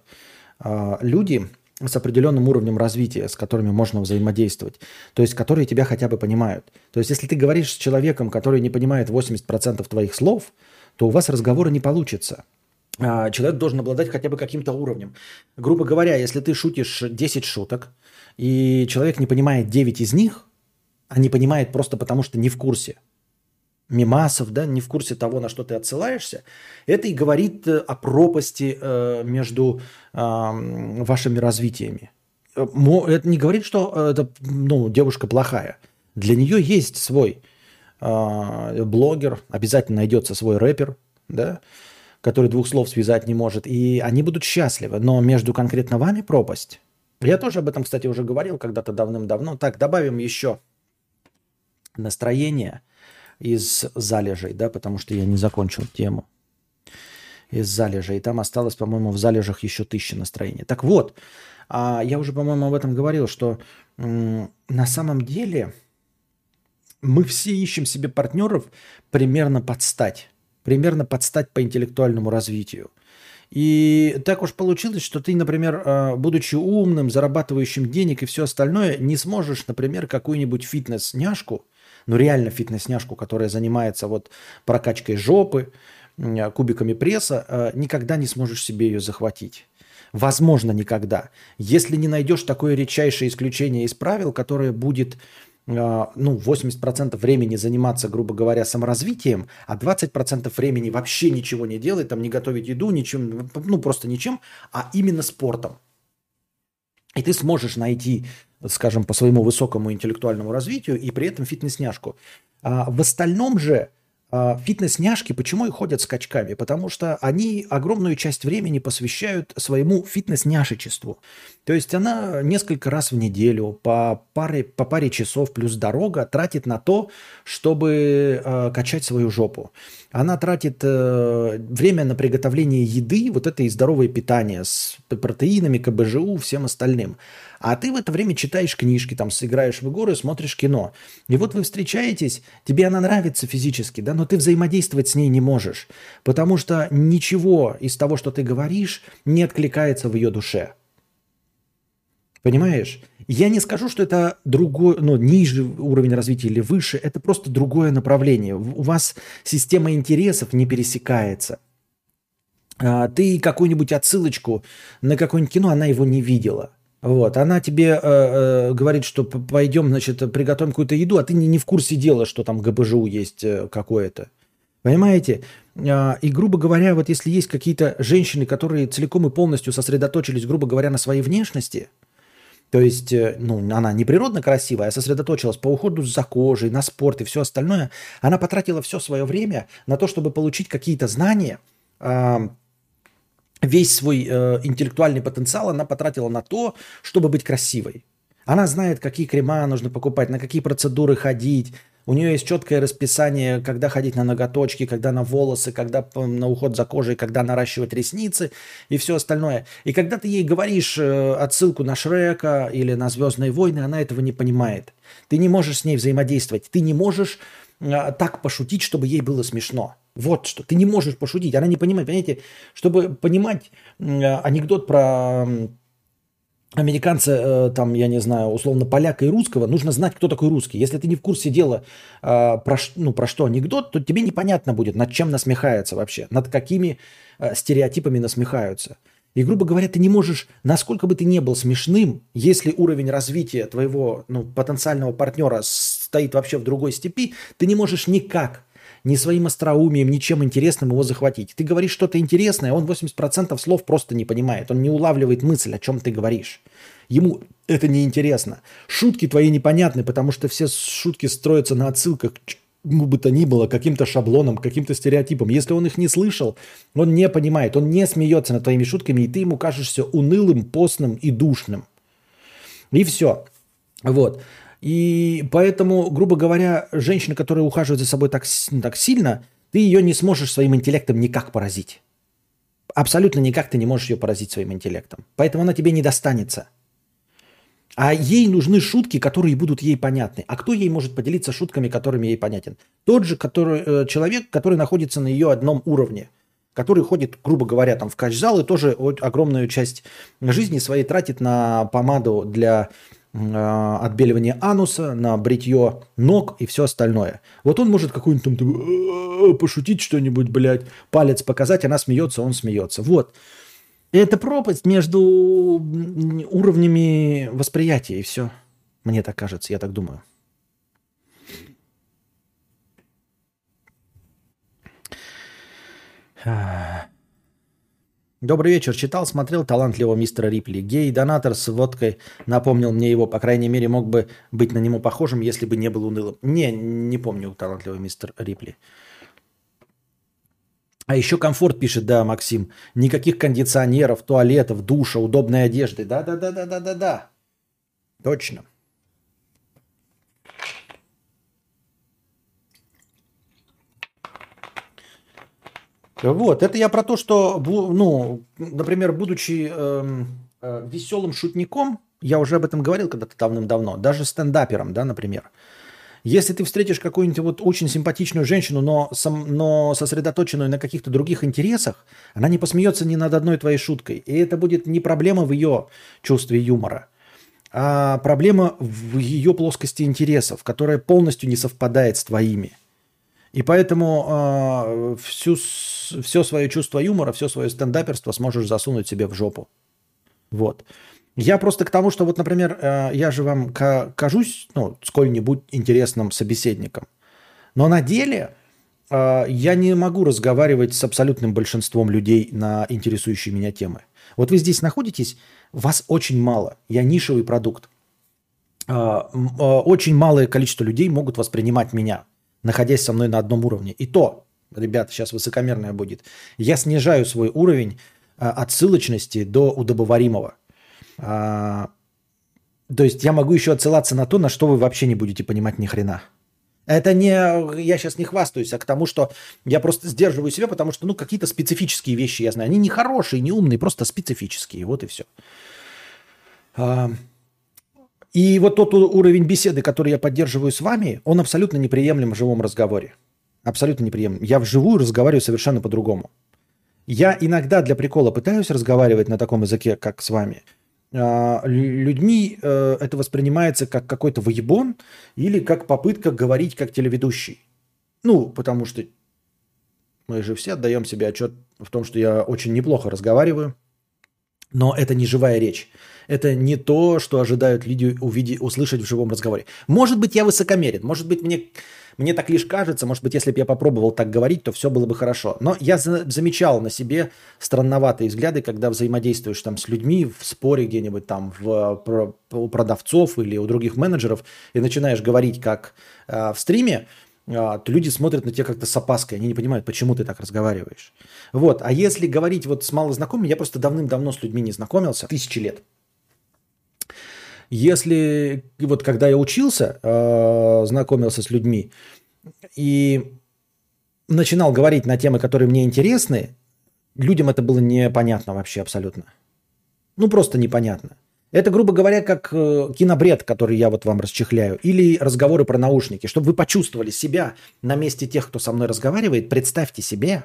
а, люди с определенным уровнем развития, с которыми можно взаимодействовать, то есть которые тебя хотя бы понимают. То есть если ты говоришь с человеком, который не понимает 80% твоих слов, то у вас разговора не получится. А, человек должен обладать хотя бы каким-то уровнем. Грубо говоря, если ты шутишь 10 шуток, и человек не понимает 9 из них, а не понимает просто потому, что не в курсе. Мимасов, да, не в курсе того, на что ты отсылаешься, это и говорит э, о пропасти э, между э, вашими развитиями. Э, это не говорит, что э, это, ну, девушка плохая. Для нее есть свой э, блогер, обязательно найдется свой рэпер, да, который двух слов связать не может, и они будут счастливы. Но между конкретно вами пропасть. Я тоже об этом, кстати, уже говорил когда-то давным-давно. Так, добавим еще настроение. из залежей, да, потому что я не закончил тему из залежей. И там осталось, по-моему, в залежах еще тысяча настроений. Так вот, а я уже, по-моему, об этом говорил, что на самом деле мы все ищем себе партнеров примерно под стать. Примерно под стать по интеллектуальному развитию. И так уж получилось, что ты, например, а, будучи умным, зарабатывающим денег и все остальное, не сможешь, например, какую-нибудь фитнес-няшку, ну реально фитнес-няшку, которая занимается вот прокачкой жопы, кубиками пресса, а, никогда не сможешь себе ее захватить. Возможно, никогда. Если не найдешь такое редчайшее исключение из правил, которое будет а, ну, 80% времени заниматься, грубо говоря, саморазвитием, а 20% времени вообще ничего не делать, там не готовить еду, ничем, ну, просто ничем, а именно спортом. И ты сможешь найти, скажем, по своему высокому интеллектуальному развитию и при этом фитнес-няшку. А в остальном же фитнес-няшки, почему и ходят скачками? Потому что они огромную часть времени посвящают своему фитнес-няшечеству. То есть она несколько раз в неделю по паре, по паре часов плюс дорога тратит на то, чтобы э, качать свою жопу. Она тратит э, время на приготовление еды, вот это и здоровое питание с протеинами, КБЖУ, всем остальным. А ты в это время читаешь книжки, там, сыграешь в горы, смотришь кино. И вот вы встречаетесь, тебе она нравится физически, да, но ты взаимодействовать с ней не можешь, потому что ничего из того, что ты говоришь, не откликается в ее душе. Понимаешь? Я не скажу, что это другой, ну, ниже уровень развития или выше, это просто другое направление. У вас система интересов не пересекается. А, ты какую-нибудь отсылочку на какое-нибудь кино, она его не видела. Вот, она тебе э, э, говорит, что пойдем, значит, приготовим какую-то еду, а ты не, не в курсе дела, что там ГБЖУ есть э, какое-то. Понимаете? Э, и, грубо говоря, вот если есть какие-то женщины, которые целиком и полностью сосредоточились, грубо говоря, на своей внешности, то есть, э, ну, она не природно красивая, а сосредоточилась по уходу за кожей, на спорт и все остальное, она потратила все свое время на то, чтобы получить какие-то знания, весь свой э, интеллектуальный потенциал она потратила на то, чтобы быть красивой. Она знает, какие крема нужно покупать, на какие процедуры ходить. У нее есть четкое расписание, когда ходить на ноготочки, когда на волосы, когда на уход за кожей, когда наращивать ресницы и все остальное. И когда ты ей говоришь э, отсылку на Шрека или на Звездные войны, она этого не понимает. Ты не можешь с ней взаимодействовать. Ты не можешь так пошутить, чтобы ей было смешно. Вот что. Ты не можешь пошутить. Она не понимает. Понимаете, чтобы понимать анекдот про американца, э, там, я не знаю, условно, поляка и русского, нужно знать, кто такой русский. Если ты не в курсе дела, э, про, ну, про что анекдот, то тебе непонятно будет, над чем насмехается вообще, над какими э, стереотипами насмехаются. И, грубо говоря, ты не можешь, насколько бы ты не был смешным, если уровень развития твоего ну, потенциального партнера стоит вообще в другой степи, ты не можешь никак ни своим остроумием, ничем интересным его захватить. Ты говоришь что-то интересное, он 80% слов просто не понимает. Он не улавливает мысль, о чем ты говоришь. Ему это неинтересно. Шутки твои непонятны, потому что все шутки строятся на отсылках чему бы то ни было, каким-то шаблоном, каким-то стереотипом. Если он их не слышал, он не понимает, он не смеется над твоими шутками, и ты ему кажешься унылым, постным и душным. И все. Вот. И поэтому, грубо говоря, женщина, которая ухаживает за собой так, так сильно, ты ее не сможешь своим интеллектом никак поразить. Абсолютно никак ты не можешь ее поразить своим интеллектом. Поэтому она тебе не достанется. А ей нужны шутки, которые будут ей понятны. А кто ей может поделиться шутками, которыми ей понятен? Тот же который, э, человек, который находится на ее одном уровне, который ходит, грубо говоря, там в кач-зал и тоже огромную часть жизни своей тратит на помаду для отбеливание ануса, на бритье ног и все остальное. Вот он может какой-нибудь там «Э, пошутить что-нибудь, блядь, палец показать, она смеется, он смеется. Вот. Это пропасть между уровнями восприятия, и все. Мне так кажется, я так думаю. Ah. Добрый вечер. Читал, смотрел талантливого мистера Рипли. Гей-донатор с водкой напомнил мне его. По крайней мере, мог бы быть на него похожим, если бы не был унылым. Не, не помню талантливый мистер Рипли. А еще комфорт пишет, да, Максим. Никаких кондиционеров, туалетов, душа, удобной одежды. Да-да-да-да-да-да-да. Точно. Вот, это я про то, что, ну, например, будучи э, э, веселым шутником, я уже об этом говорил когда-то давным-давно, даже стендапером, да, например. Если ты встретишь какую-нибудь вот очень симпатичную женщину, но, сам, но сосредоточенную на каких-то других интересах, она не посмеется ни над одной твоей шуткой. И это будет не проблема в ее чувстве юмора, а проблема в ее плоскости интересов, которая полностью не совпадает с твоими. И поэтому э, всю, все свое чувство юмора, все свое стендаперство сможешь засунуть себе в жопу. Вот. Я просто к тому, что вот, например, э, я же вам кажусь, ну, сколь-нибудь интересным собеседником. Но на деле э, я не могу разговаривать с абсолютным большинством людей на интересующие меня темы. Вот вы здесь находитесь, вас очень мало. Я нишевый продукт. Э, очень малое количество людей могут воспринимать меня, находясь со мной на одном уровне. И то, ребята, сейчас высокомерное будет, я снижаю свой уровень отсылочности до удобоваримого – а, то есть я могу еще отсылаться на то, на что вы вообще не будете понимать ни хрена. Это не, я сейчас не хвастаюсь, а к тому, что я просто сдерживаю себя, потому что, ну, какие-то специфические вещи я знаю. Они не хорошие, не умные, просто специфические. Вот и все. И вот тот уровень беседы, который я поддерживаю с вами, он абсолютно неприемлем в живом разговоре. Абсолютно неприемлем. Я вживую разговариваю совершенно по-другому. Я иногда для прикола пытаюсь разговаривать на таком языке, как с вами – а, людьми э, это воспринимается как какой-то выебон или как попытка говорить как телеведущий. Ну, потому что мы же все отдаем себе отчет в том, что я очень неплохо разговариваю, но это не живая речь. Это не то, что ожидают люди увидеть, услышать в живом разговоре. Может быть, я высокомерен, может быть, мне мне так лишь кажется, может быть, если бы я попробовал так говорить, то все было бы хорошо. Но я за- замечал на себе странноватые взгляды, когда взаимодействуешь там с людьми в споре где-нибудь там в, про, у продавцов или у других менеджеров и начинаешь говорить как э, в стриме, то люди смотрят на тебя как-то с опаской, они не понимают, почему ты так разговариваешь. Вот, а если говорить вот с малознакомыми, я просто давным-давно с людьми не знакомился, тысячи лет. Если вот когда я учился, э, знакомился с людьми и начинал говорить на темы, которые мне интересны, людям это было непонятно вообще абсолютно. Ну, просто непонятно. Это, грубо говоря, как э, кинобред, который я вот вам расчехляю, или разговоры про наушники. Чтобы вы почувствовали себя на месте тех, кто со мной разговаривает, представьте себе,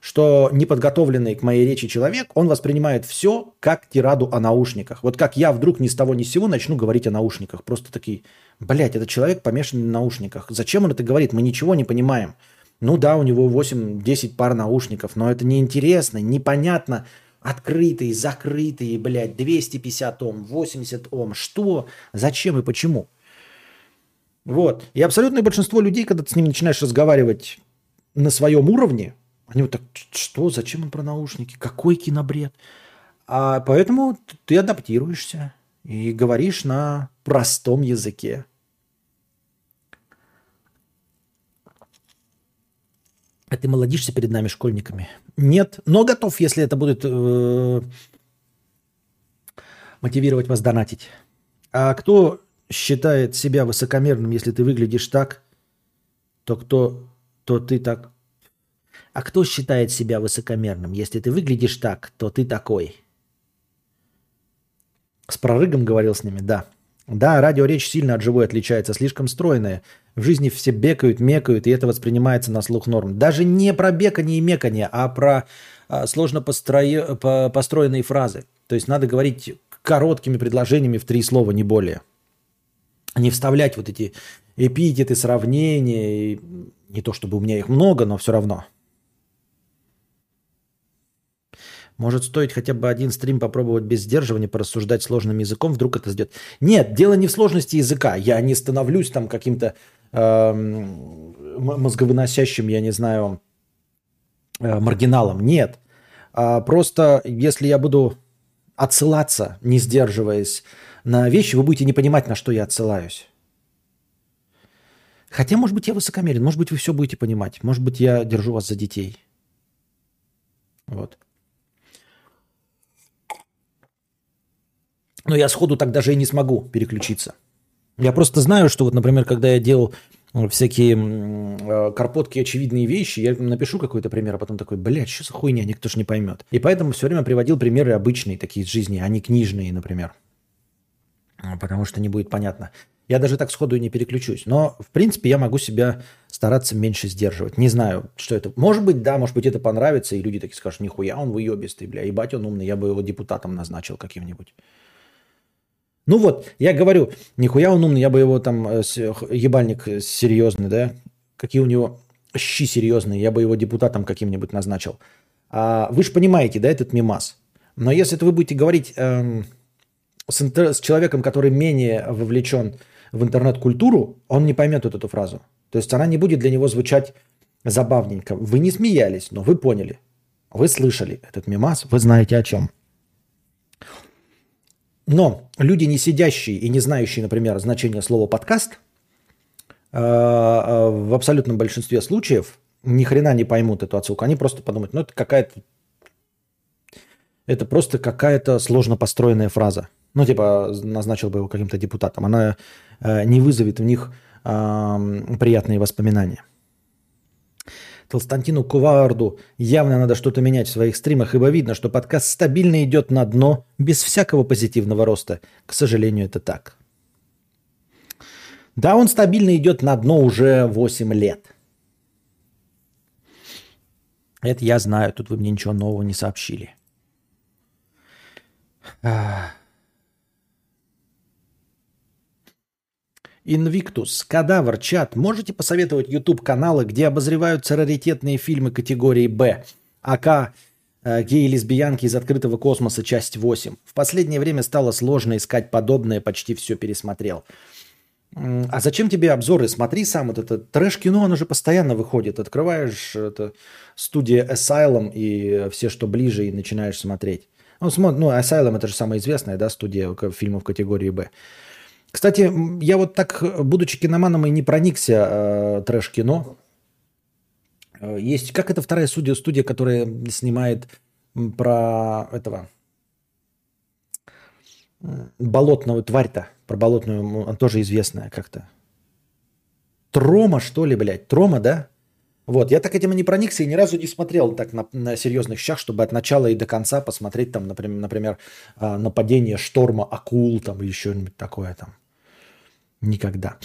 что неподготовленный к моей речи человек, он воспринимает все как тираду о наушниках. Вот как я вдруг ни с того ни с сего начну говорить о наушниках. Просто такие, блядь, этот человек помешан на наушниках. Зачем он это говорит? Мы ничего не понимаем. Ну да, у него 8-10 пар наушников, но это неинтересно, непонятно. Открытые, закрытые, блядь, 250 Ом, 80 Ом. Что? Зачем и почему? Вот. И абсолютное большинство людей, когда ты с ними начинаешь разговаривать на своем уровне, они вот так, что, зачем он про наушники, какой кинобред? А поэтому ты адаптируешься и говоришь на простом языке. А ты молодишься перед нами, школьниками? Нет, но готов, если это будет э, мотивировать вас донатить. А кто считает себя высокомерным, если ты выглядишь так, то кто, то ты так а кто считает себя высокомерным? Если ты выглядишь так, то ты такой. С прорыгом говорил с ними, да. Да, радиоречь сильно от живой отличается, слишком стройная. В жизни все бекают, мекают, и это воспринимается на слух норм. Даже не про бекание и мекание, а про а, сложно построи, по, построенные фразы. То есть надо говорить короткими предложениями в три слова, не более. Не вставлять вот эти эпитеты, сравнения. И не то чтобы у меня их много, но все равно. Может, стоит хотя бы один стрим попробовать без сдерживания, порассуждать сложным языком, вдруг это сделать. Нет, дело не в сложности языка. Я не становлюсь там каким-то э, мозговыносящим, я не знаю, э, маргиналом. Нет. А просто если я буду отсылаться, не сдерживаясь на вещи, вы будете не понимать, на что я отсылаюсь. Хотя, может быть, я высокомерен, может быть, вы все будете понимать. Может быть, я держу вас за детей. Вот. Но я сходу так даже и не смогу переключиться. Я просто знаю, что вот, например, когда я делал всякие э, карпотки очевидные вещи, я напишу какой-то пример, а потом такой, блядь, что за хуйня, никто ж не поймет. И поэтому все время приводил примеры обычные такие из жизни, а не книжные, например. Потому что не будет понятно. Я даже так сходу и не переключусь. Но, в принципе, я могу себя стараться меньше сдерживать. Не знаю, что это. Может быть, да, может быть, это понравится, и люди такие скажут, нихуя он выебистый, бля, ебать он умный, я бы его депутатом назначил каким-нибудь. Ну вот, я говорю, нихуя он умный, я бы его там, э, ебальник серьезный, да, какие у него щи серьезные, я бы его депутатом каким-нибудь назначил. А вы же понимаете, да, этот мимас. Но если это вы будете говорить эм, с, с человеком, который менее вовлечен в интернет-культуру, он не поймет вот эту фразу. То есть она не будет для него звучать забавненько. Вы не смеялись, но вы поняли. Вы слышали этот мимас, вы знаете о чем. Но люди, не сидящие и не знающие, например, значение слова подкаст, э, э, в абсолютном большинстве случаев ни хрена не поймут эту отсылку. Они просто подумают, ну это какая-то... Это просто какая-то сложно построенная фраза. Ну, типа, назначил бы его каким-то депутатом. Она э, не вызовет в них приятные воспоминания. Толстантину Куварду явно надо что-то менять в своих стримах, ибо видно, что подкаст стабильно идет на дно, без всякого позитивного роста. К сожалению, это так. Да, он стабильно идет на дно уже 8 лет. Это я знаю, тут вы мне ничего нового не сообщили. Инвиктус, Кадавр, Чат. Можете посоветовать YouTube-каналы, где обозреваются раритетные фильмы категории «Б»? АК э, «Геи-лесбиянки из открытого космоса. Часть 8». В последнее время стало сложно искать подобное, почти все пересмотрел. А зачем тебе обзоры? Смотри сам вот это трэш-кино, оно же постоянно выходит. Открываешь это, студия Asylum и все, что ближе, и начинаешь смотреть. Ну, смотри, ну, Asylum это же самая известная, да, студия фильмов категории «Б». Кстати, я вот так, будучи киноманом, и не проникся э, трэш-кино. Э, есть, как это вторая студия, студия, которая снимает про этого болотную тварь-то, про болотную, она тоже известная как-то. Трома, что ли, блядь? Трома, да? Вот, я так этим и не проникся и ни разу не смотрел так на, на серьезных щах, чтобы от начала и до конца посмотреть там, например, например э, нападение шторма акул там или что-нибудь такое там. Никогда.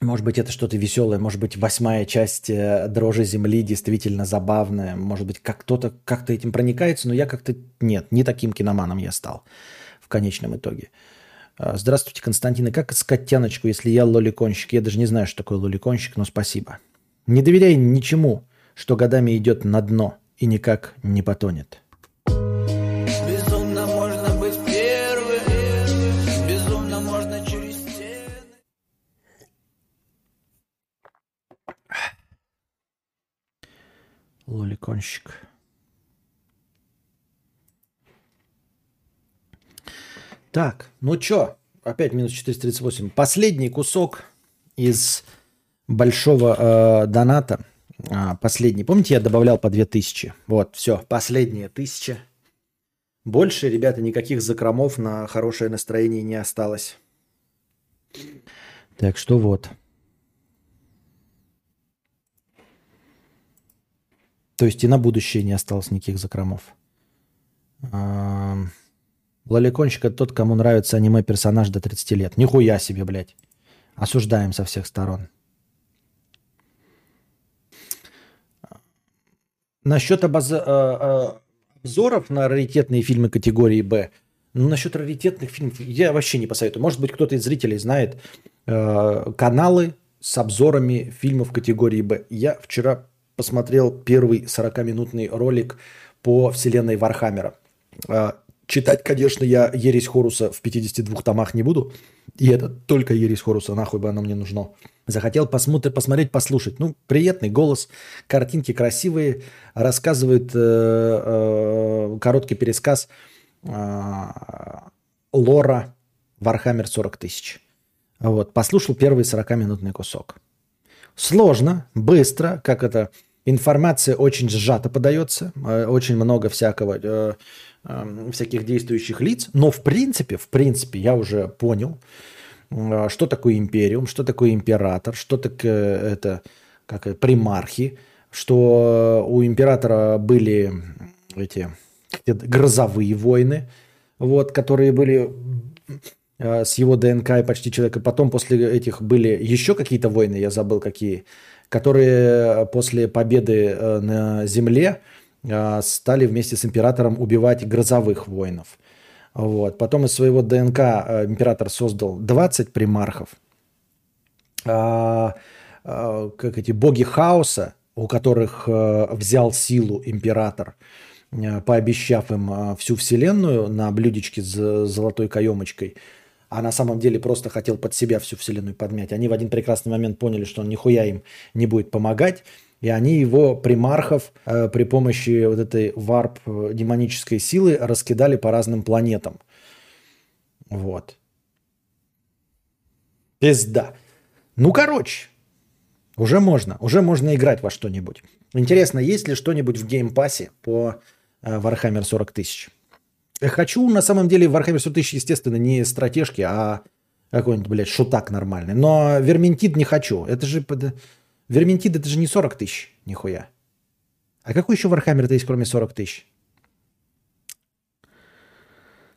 Может быть, это что-то веселое, может быть, восьмая часть э, «Дрожи земли» действительно забавная, может быть, как кто-то как-то этим проникается, но я как-то нет, не таким киноманом я стал в конечном итоге. А, здравствуйте, Константин. И как искать тяночку, если я лоликонщик? Я даже не знаю, что такое лоликонщик, но спасибо. Не доверяй ничему, что годами идет на дно и никак не потонет. Лоликонщик. Так, ну чё? Опять минус 438. Последний кусок из большого э, доната. А, последний. Помните, я добавлял по 2000? Вот, все, последняя тысяча. Больше, ребята, никаких закромов на хорошее настроение не осталось. Так что вот. То есть и на будущее не осталось никаких закромов. Лоликончик это тот, кому нравится аниме-персонаж до 30 лет. Нихуя себе, блядь. Осуждаем со всех сторон. Насчет обоз... Э, э, обзоров на раритетные фильмы категории «Б», ну, насчет раритетных фильмов я вообще не посоветую. Может быть, кто-то из зрителей знает э, каналы с обзорами фильмов категории «Б». Я вчера посмотрел первый 40-минутный ролик по вселенной Вархаммера. А, читать, конечно, я Ересь Хоруса в 52 томах не буду. И это только Ересь Хоруса, нахуй бы оно мне нужно. Захотел посмотреть, посмотреть, послушать. Ну, приятный голос, картинки красивые, рассказывает э, э, короткий пересказ э, лора Warhammer 40 тысяч. Вот, послушал первый 40-минутный кусок. Сложно, быстро, как это Информация очень сжато подается, э, очень много всякого, э, э, всяких действующих лиц, но в принципе, в принципе, я уже понял, а, что такое империум, что такое император, что такое это, как примархи, что у императора были эти грозовые войны, вот, которые были с его ДНК и почти человека. Потом после этих были еще какие-то войны, я забыл какие, которые после победы э, на земле а, стали вместе с императором убивать грозовых воинов. Вот. Потом из своего ДНК э, император создал 20 примархов. А, а, как эти боги хаоса, у которых взял силу император, пообещав им всю вселенную на блюдечке с золотой каемочкой, а на самом деле просто хотел под себя всю вселенную подмять. Они в один прекрасный момент поняли, что он нихуя им не будет помогать, и они его примархов э, при помощи вот этой варп э, демонической силы раскидали по разным планетам. Вот. Пизда. Ну, короче, уже можно. Уже можно играть во что-нибудь. Интересно, есть ли что-нибудь в Game Pass е по э, Warhammer 40 тысяч? Хочу, на самом деле, в Warhammer 40 тысяч, естественно, не стратежки, а какой-нибудь, блядь, шутак нормальный. Но Vermintide не хочу. Это же Vermintide это же не 40 тысяч, нихуя. А какой еще Warhammer -то есть, кроме 40 тысяч?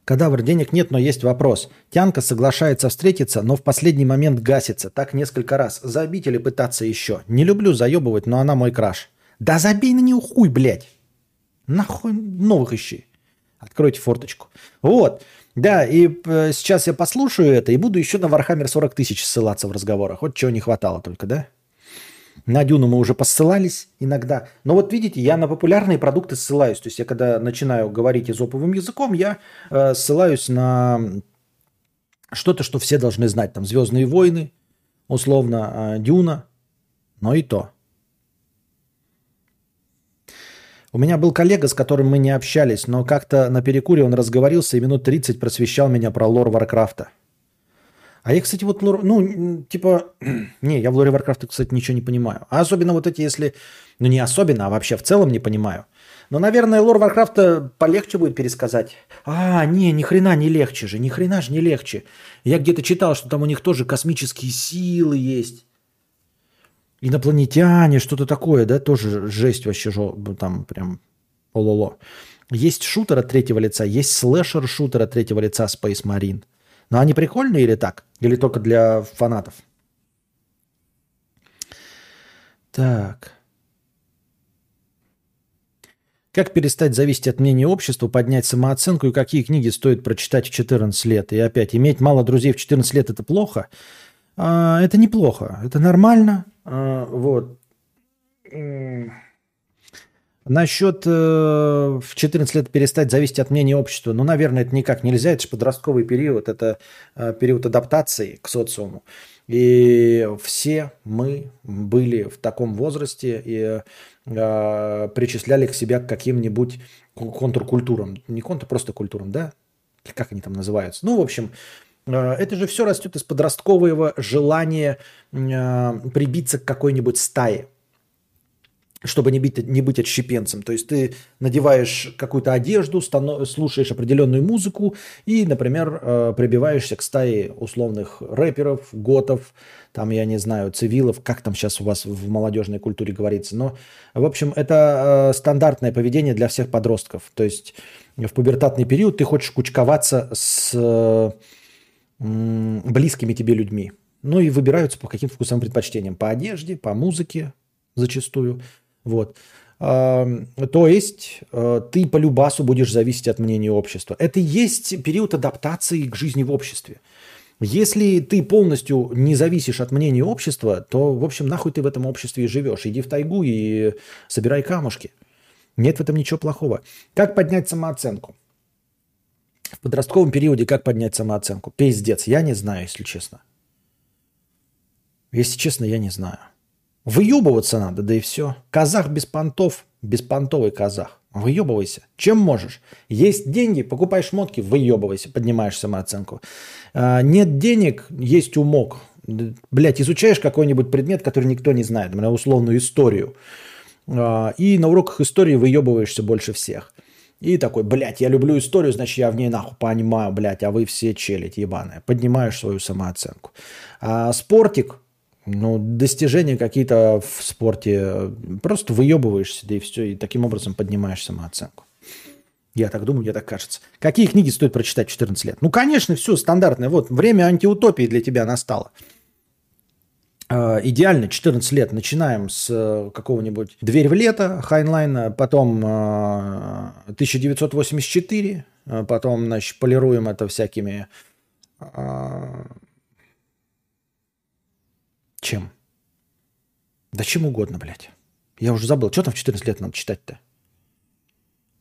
Кадавр, денег нет, но есть вопрос. Тянка соглашается встретиться, но в последний момент гасится. Так несколько раз. Забить или пытаться еще? Не люблю заебывать, но она мой краш. Да забей на нее хуй, блядь. Нахуй новых ищи. Откройте форточку. Вот. Да, и э, сейчас я послушаю это и буду еще на Warhammer 40 тысяч ссылаться в разговорах. Вот чего не хватало только, да? На Дюну мы уже ссылались иногда. Но вот видите, я на популярные продукты ссылаюсь. То есть я когда начинаю говорить эзоповым языком, я э, ссылаюсь на что-то, что все должны знать. Там «Звездные войны», условно, э, «Дюна», но и то. У меня был коллега, с которым мы не общались, но как-то на перекуре он разговорился и минут 30 просвещал меня про лор Варкрафта. А я, кстати, вот, ну, типа, не, я в лоре Варкрафта, кстати, ничего не понимаю. А особенно вот эти, если, ну не особенно, а вообще в целом не понимаю. Но, наверное, лор Варкрафта полегче будет пересказать. А, не, ни хрена не легче же, ни хрена же не легче. Я где-то читал, что там у них тоже космические силы есть. Инопланетяне, что-то такое, да, тоже жесть вообще, там прям ололо. Есть шутер от третьего лица, есть слэшер-шутер от третьего лица Space Marine. Но они прикольные или так? Или только для фанатов? Так. Как перестать зависеть от мнения общества, поднять самооценку и какие книги стоит прочитать в 14 лет? И опять, иметь мало друзей в 14 лет – это плохо? А, это неплохо, это нормально. А, вот. Насчет э, в 14 лет перестать зависеть от мнения общества, ну, наверное, это никак нельзя. Это же подростковый период, это э, период адаптации к социуму. И все мы были в таком возрасте и э, причисляли к себя к каким-нибудь контркультурам. Не контр, просто культурам, да? Как они там называются? Ну, в общем, это же все растет из подросткового желания э, прибиться к какой-нибудь стае чтобы не быть, не быть отщепенцем. То есть ты надеваешь какую-то одежду, слушаешь определенную музыку и, например, э, прибиваешься к стае условных рэперов, готов, там, я не знаю, цивилов, как там сейчас у вас в молодежной культуре говорится. Но, в общем, это э, стандартное поведение для всех подростков. То есть в пубертатный период ты хочешь кучковаться с близкими тебе людьми. Ну и выбираются по каким вкусовым предпочтениям. По одежде, по музыке зачастую. Вот. То есть э, ты по любасу будешь зависеть от мнения общества. Это и есть период адаптации к жизни в обществе. Если ты полностью не зависишь от мнения общества, то, в общем, нахуй ты в этом обществе и живешь. Иди в тайгу и собирай камушки. Нет в этом ничего плохого. Как поднять самооценку? В подростковом периоде как поднять самооценку? Пиздец, я не знаю, если честно. Если честно, я не знаю. Выебываться надо, да и все. Казах без понтов, беспонтовый казах. Выебывайся. Чем можешь? Есть деньги, покупай шмотки, выебывайся, поднимаешь самооценку. А, нет денег, есть умок. Блять, изучаешь какой-нибудь предмет, который никто не знает, например, условную историю. А, и на уроках истории выебываешься больше всех. И такой, блядь, я люблю историю, значит, я в ней нахуй понимаю, блядь, а вы все челядь ебаная. Поднимаешь свою самооценку. А спортик, ну, достижения какие-то в спорте, просто выебываешься, да и все, и таким образом поднимаешь самооценку. Я так думаю, мне так кажется. Какие книги стоит прочитать в 14 лет? Ну, конечно, все стандартное. Вот, время антиутопии для тебя настало. Э, идеально 14 лет. Начинаем с э, какого-нибудь «Дверь в лето» Хайнлайна, потом 1984, э, потом, значит, полируем это всякими... Чем? Да чем угодно, блядь. Я уже забыл, что там в 14 лет надо читать-то?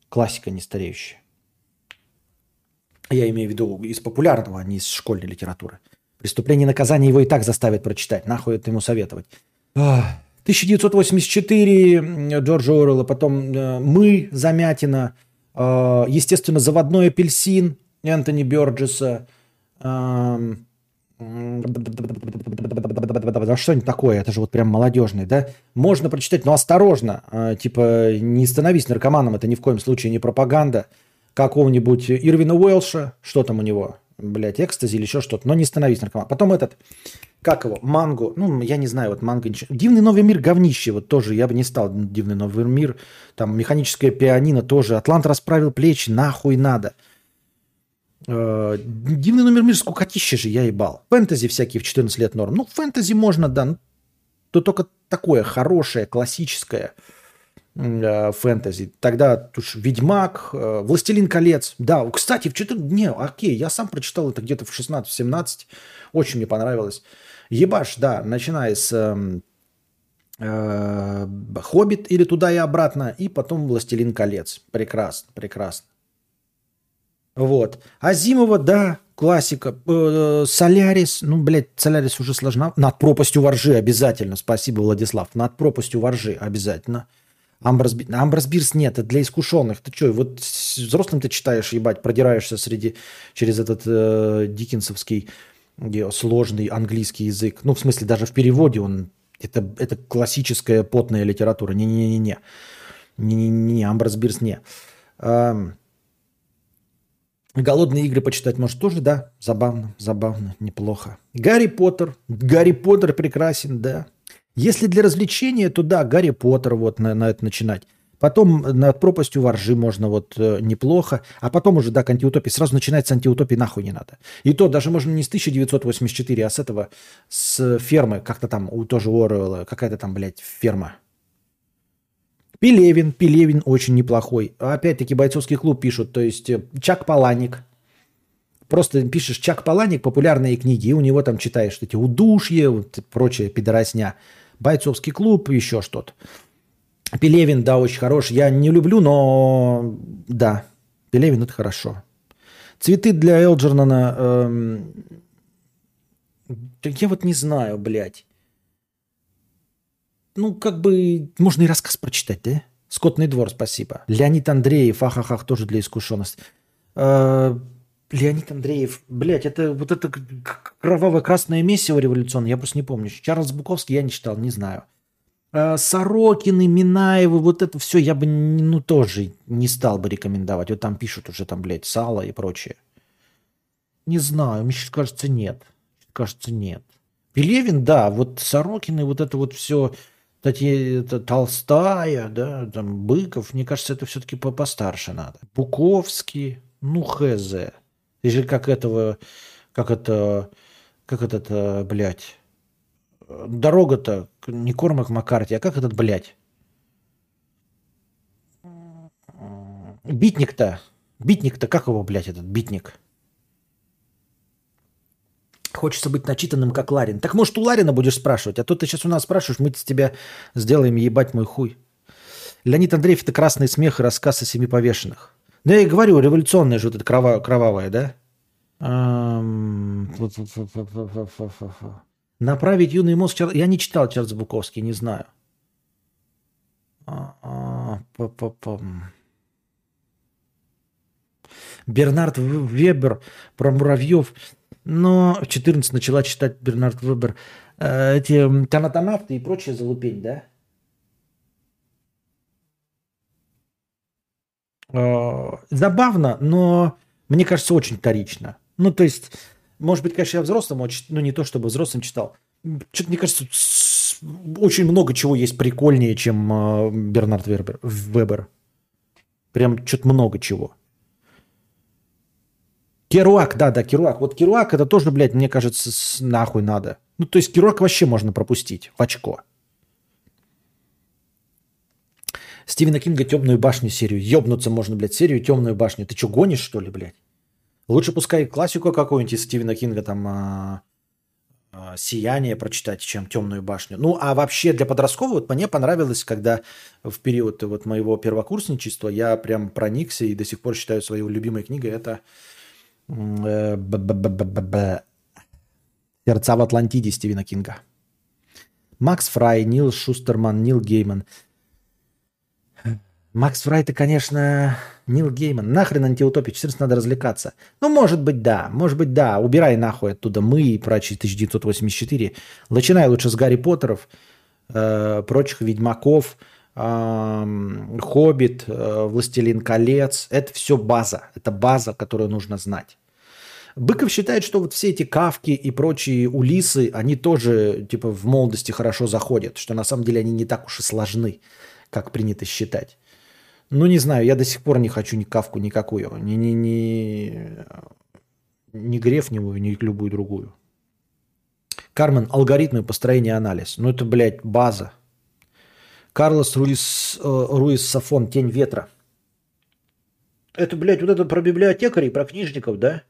Классика не стареющая. Я имею в виду из популярного, а не из школьной литературы. Преступление и наказание его и так заставят прочитать. Нахуй это ему советовать. 1984 Джорджа Орелла, потом э, «Мы» Замятина, э, естественно, «Заводной апельсин» Энтони Бёрджеса, эм, что-нибудь такое, это же вот прям молодежный, да? Можно прочитать, но осторожно, а, типа не становись наркоманом, это ни в коем случае не пропаганда какого-нибудь Ирвина Уэлша, что там у него, блядь, экстази или еще что-то, но не становись наркоманом. Потом этот, как его, Манго, ну, я не знаю, вот Манго, ничего. Дивный новый мир говнище, вот тоже, я бы не стал Дивный новый мир, там, механическое пианино тоже, Атлант расправил плечи, нахуй надо – Э, Дивный номер мир скукотища же я ебал. Фэнтези всякие в 14 лет норм. Ну, фэнтези можно, да. То только такое хорошее, классическое фэнтези. Тогда уж Ведьмак, э, Властелин колец. Да, кстати, в 14... Не, окей, я сам прочитал это где-то в 16-17. Очень мне понравилось. Ебаш, да, начиная с эм, э, Хоббит или туда и обратно, и потом Властелин колец. Прекрасно, прекрасно. Вот. Азимова, да, классика. Э, Солярис, ну, блядь, Солярис уже сложно. Над пропастью воржи обязательно. Спасибо, Владислав. Над пропастью воржи обязательно. Амброс, Амброс Бирс нет, это для искушенных. Ты что, вот взрослым ты читаешь, ебать, продираешься среди, через этот э, диккенсовский сложный английский язык. Ну, в смысле, даже в переводе он... Это, это классическая потная литература. Не-не-не-не. Не-не-не, Амброс Бирс не. Эм, Голодные игры почитать, может, тоже, да? Забавно, забавно, неплохо. Гарри Поттер. Гарри Поттер прекрасен, да. Если для развлечения, то да, Гарри Поттер вот на, на это начинать. Потом над пропастью воржи можно вот э, неплохо. А потом уже, да, к антиутопии. Сразу начинать с антиутопии нахуй не надо. И то даже можно не с 1984, а с этого, с фермы. Как-то там, у тоже Оруэлла, какая-то там, блядь, ферма. Пелевин, Пелевин очень неплохой. Опять-таки бойцовский клуб пишут, то есть э, Чак Паланик. Просто пишешь Чак Паланик, популярные книги, и у него там читаешь эти удушье, вот, прочее пидоросня. Бойцовский клуб, еще что-то. Пелевин, да, очень хорош. Я не люблю, но да, Пелевин это хорошо. Цветы для Элджернана... Эм... Я вот не знаю, блядь ну, как бы, можно и рассказ прочитать, да? Скотный двор, спасибо. Леонид Андреев, ахахах, тоже для искушенности. Э, Леонид Андреев, блядь, это вот это кровавое красное месиво революционное, я просто не помню. Чарльз Буковский я не читал, не знаю. Э, Сорокины, Минаевы, вот это все я бы, ну, тоже не стал бы рекомендовать. Вот там пишут уже там, блядь, сало и прочее. Не знаю, мне сейчас кажется, нет. Кажется, нет. Пелевин, да, вот Сорокины, вот это вот все кстати, это Толстая, да, там Быков, мне кажется, это все-таки постарше надо. Буковский, ну хз. Или как этого, как это, как этот, блядь, дорога-то не Кормак Маккарти, а как этот, блядь? Битник-то, битник-то, как его, блядь, этот битник? Хочется быть начитанным, как Ларин. Так может, у Ларина будешь спрашивать? А то ты сейчас у нас спрашиваешь, мы с тебя сделаем ебать мой хуй. Леонид Андреев – это красный смех и рассказ о семи повешенных. Да я и говорю, революционная же вот эта крова, кровавая, да? Направить юный мозг... Я не читал Чарльз Буковский, не знаю. Бернард Вебер про муравьев. Но в 14 начала читать Бернард Вебер э, эти канатонавты и прочее залупень, да? Забавно, но мне кажется, очень вторично. Ну, то есть, может быть, конечно, я взрослым, но не то, чтобы взрослым читал. Что-то, мне кажется, очень много чего есть прикольнее, чем э, Бернард Вербер, Вебер. Прям что-то много чего. Керуак, да, да, Керуак. Вот Керуак это тоже, блядь, мне кажется, нахуй надо. Ну, то есть Керуак вообще можно пропустить в очко. Стивена Кинга «Темную башню» серию. Ёбнуться можно, блядь, серию «Темную башню». Ты что, гонишь, что ли, блядь? Лучше пускай классику какую-нибудь из Стивена Кинга, там, а, а, «Сияние» прочитать, чем «Темную башню». Ну, а вообще для подросткового вот мне понравилось, когда в период вот моего первокурсничества я прям проникся и до сих пор считаю своей любимой книгой это э, «Сердца в Атлантиде» Стивена Кинга. Макс Фрай, Нил Шустерман, Нил Гейман – Макс Фрай, ты, конечно, Нил Гейман. Нахрен антиутопия, 14 надо развлекаться. Ну, может быть, да. Может быть, да. Убирай нахуй оттуда мы и прочие 1984. Начинай лучше с Гарри Поттеров, э, прочих Ведьмаков, э, Хоббит, э, Властелин колец. Это все база. Это база, которую нужно знать. Быков считает, что вот все эти кавки и прочие улисы, они тоже типа в молодости хорошо заходят, что на самом деле они не так уж и сложны, как принято считать. Ну, не знаю, я до сих пор не хочу ни кавку никакую. Ни, ни, ни, ни Грефневую, ни любую другую. Кармен, алгоритмы построения анализ. Ну, это, блядь, база. Карлос Руис, э, Руис Сафон, Тень ветра. Это, блядь, вот это про библиотекарей, про книжников, да?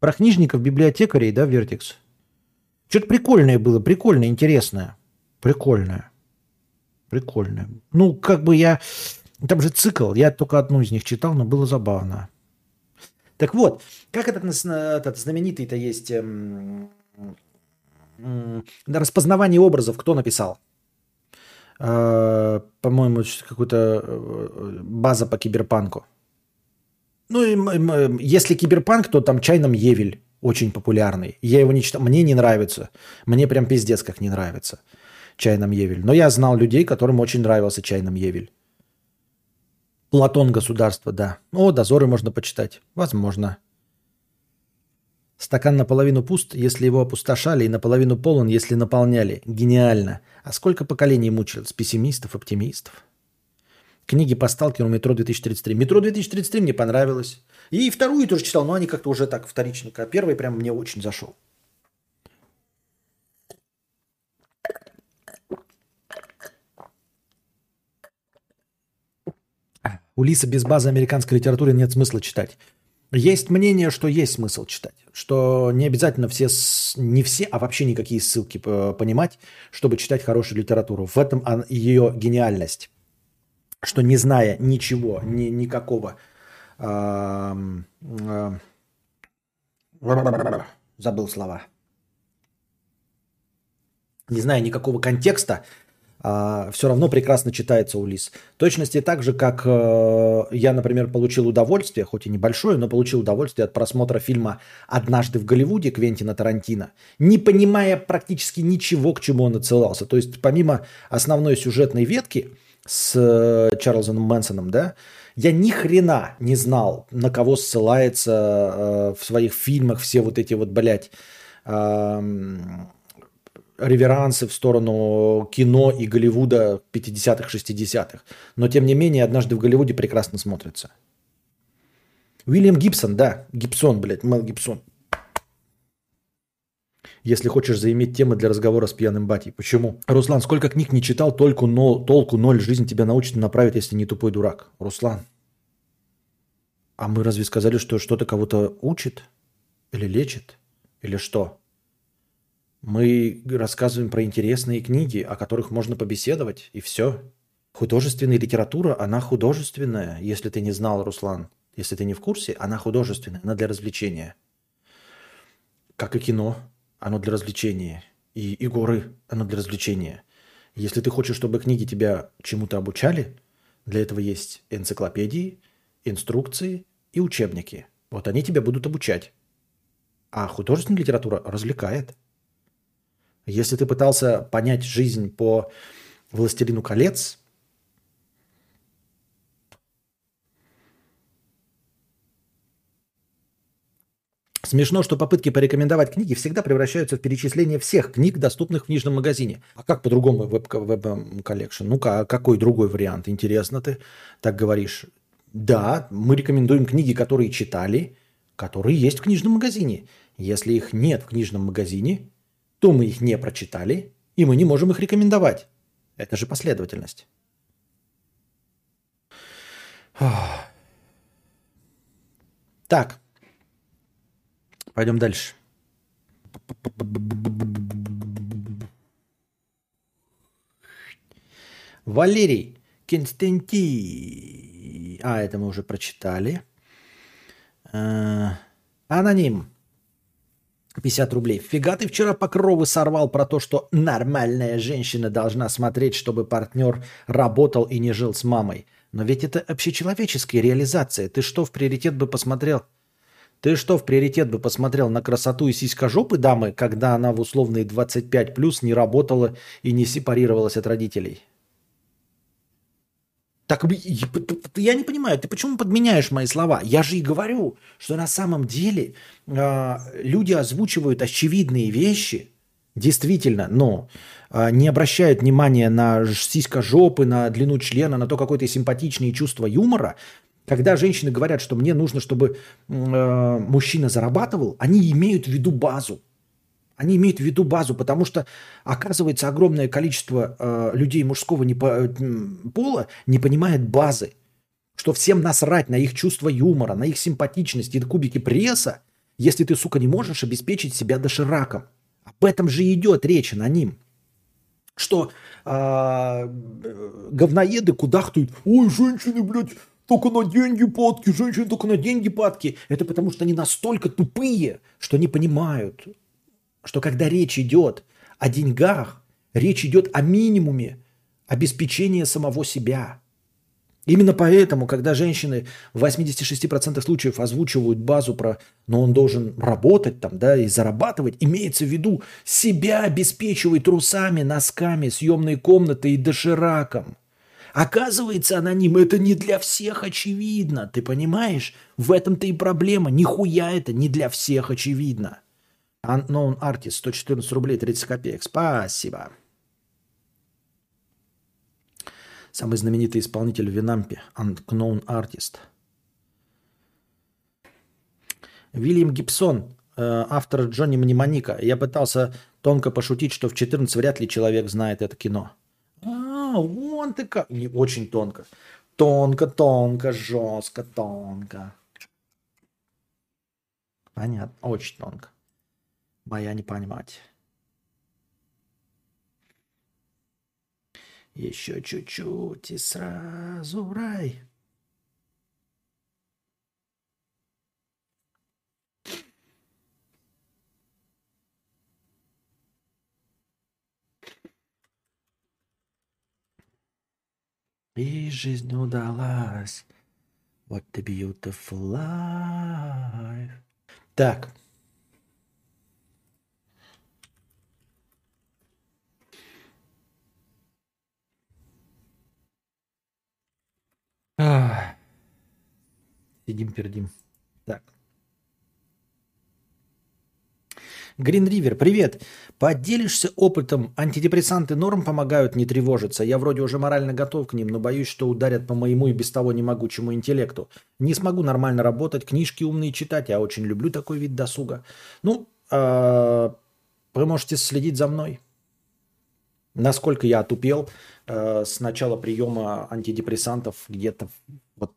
Про книжников, библиотекарей, да, Вертикс? Что-то прикольное было, прикольное, интересное. Прикольное. Прикольно. Ну, как бы я... Там же цикл. Я только одну из них читал, но было забавно. Так вот, как этот, этот знаменитый-то есть эм, эм, распознавание образов, кто написал? Э, по-моему, какая-то э, база по киберпанку. Ну, и, если киберпанк, то там Чайном Евель очень популярный. Я его не читал. Мне не нравится. Мне прям пиздец как не нравится. Чайном Евель. Но я знал людей, которым очень нравился Чайном Евель. Платон государства, да. О, дозоры можно почитать. Возможно. Стакан наполовину пуст, если его опустошали, и наполовину полон, если наполняли. Гениально. А сколько поколений мучилось? Пессимистов, оптимистов. Книги по сталкеру «Метро 2033». «Метро 2033» мне понравилось. И вторую тоже читал, но они как-то уже так вторично. А первый прям мне очень зашел. Улиса без базы американской литературы нет смысла читать. Есть мнение, что есть смысл читать, что не обязательно все, не все, а вообще никакие ссылки понимать, чтобы читать хорошую литературу. В этом ее гениальность, что не зная ничего, ни, никакого, э, э, забыл слова, не зная никакого контекста, а, все равно прекрасно читается Улис. В точности так же, как э, я, например, получил удовольствие, хоть и небольшое, но получил удовольствие от просмотра фильма «Однажды в Голливуде» Квентина Тарантино, не понимая практически ничего, к чему он отсылался. То есть помимо основной сюжетной ветки с э, Чарльзом Мэнсоном, да, я ни хрена не знал, на кого ссылается э, в своих фильмах все вот эти вот, блядь, реверансы в сторону кино и Голливуда 50-х, 60-х. Но, тем не менее, однажды в Голливуде прекрасно смотрится. Уильям Гибсон, да, Гибсон, блядь, Мел Гибсон. Если хочешь заиметь темы для разговора с пьяным батей. Почему? Руслан, сколько книг не читал, только но, толку ноль, жизнь тебя научит и направит, если не тупой дурак. Руслан, а мы разве сказали, что что-то кого-то учит? Или лечит? Или что? Мы рассказываем про интересные книги, о которых можно побеседовать, и все. Художественная литература, она художественная, если ты не знал, Руслан. Если ты не в курсе, она художественная, она для развлечения. Как и кино, оно для развлечения. И, и горы, оно для развлечения. Если ты хочешь, чтобы книги тебя чему-то обучали, для этого есть энциклопедии, инструкции и учебники. Вот они тебя будут обучать. А художественная литература развлекает – если ты пытался понять жизнь по «Властелину колец», Смешно, что попытки порекомендовать книги всегда превращаются в перечисление всех книг, доступных в книжном магазине. А как по-другому веб-коллекшн? Веб Ну-ка, а какой другой вариант? Интересно ты так говоришь. Да, мы рекомендуем книги, которые читали, которые есть в книжном магазине. Если их нет в книжном магазине, то мы их не прочитали, и мы не можем их рекомендовать. Это же последовательность. Так. Пойдем дальше. Валерий Константин. А, это мы уже прочитали. А, аноним. 50 рублей. Фига ты вчера покровы сорвал про то, что нормальная женщина должна смотреть, чтобы партнер работал и не жил с мамой. Но ведь это общечеловеческая реализация. Ты что в приоритет бы посмотрел? Ты что в приоритет бы посмотрел на красоту и сиськожопы дамы, когда она в условные 25 плюс не работала и не сепарировалась от родителей? Так я не понимаю, ты почему подменяешь мои слова? Я же и говорю, что на самом деле э, люди озвучивают очевидные вещи, действительно, но э, не обращают внимания на сиська жопы, на длину члена, на то, какое то симпатичное чувство юмора. Когда женщины говорят, что мне нужно, чтобы э, мужчина зарабатывал, они имеют в виду базу. Они имеют в виду базу, потому что, оказывается, огромное количество э, людей мужского не по, пола не понимает базы. Что всем насрать на их чувство юмора, на их симпатичность и кубики пресса, если ты, сука, не можешь обеспечить себя дошираком. Об этом же идет речь на ним. Что э, говноеды кудахтают, ой, женщины, блядь, только на деньги падки, женщины только на деньги падки. Это потому что они настолько тупые, что не понимают, что когда речь идет о деньгах, речь идет о минимуме обеспечения самого себя. Именно поэтому, когда женщины в 86% случаев озвучивают базу про «но он должен работать там, да, и зарабатывать», имеется в виду себя обеспечивать трусами, носками, съемной комнатой и дошираком. Оказывается, аноним это не для всех очевидно, ты понимаешь? В этом-то и проблема, нихуя это не для всех очевидно. Unknown Artist, 114 рублей 30 копеек. Спасибо. Самый знаменитый исполнитель в Винампе. Unknown Artist. Вильям Гибсон, э, автор Джонни Мнемоника. Я пытался тонко пошутить, что в 14 вряд ли человек знает это кино. А, вон ты как. Не, очень тонко. Тонко, тонко, жестко, тонко. Понятно, очень тонко моя не понимать. Еще чуть-чуть и сразу рай. И жизнь удалась. What a beautiful life. Так. Сидим, пердим. Так. Green River, привет. Поделишься опытом? Антидепрессанты норм помогают не тревожиться. Я вроде уже морально готов к ним, но боюсь, что ударят по моему и без того не могучему интеллекту. Не смогу нормально работать, книжки умные читать. Я очень люблю такой вид досуга. Ну, э, вы можете следить за мной. Насколько я отупел э, с начала приема антидепрессантов где-то вот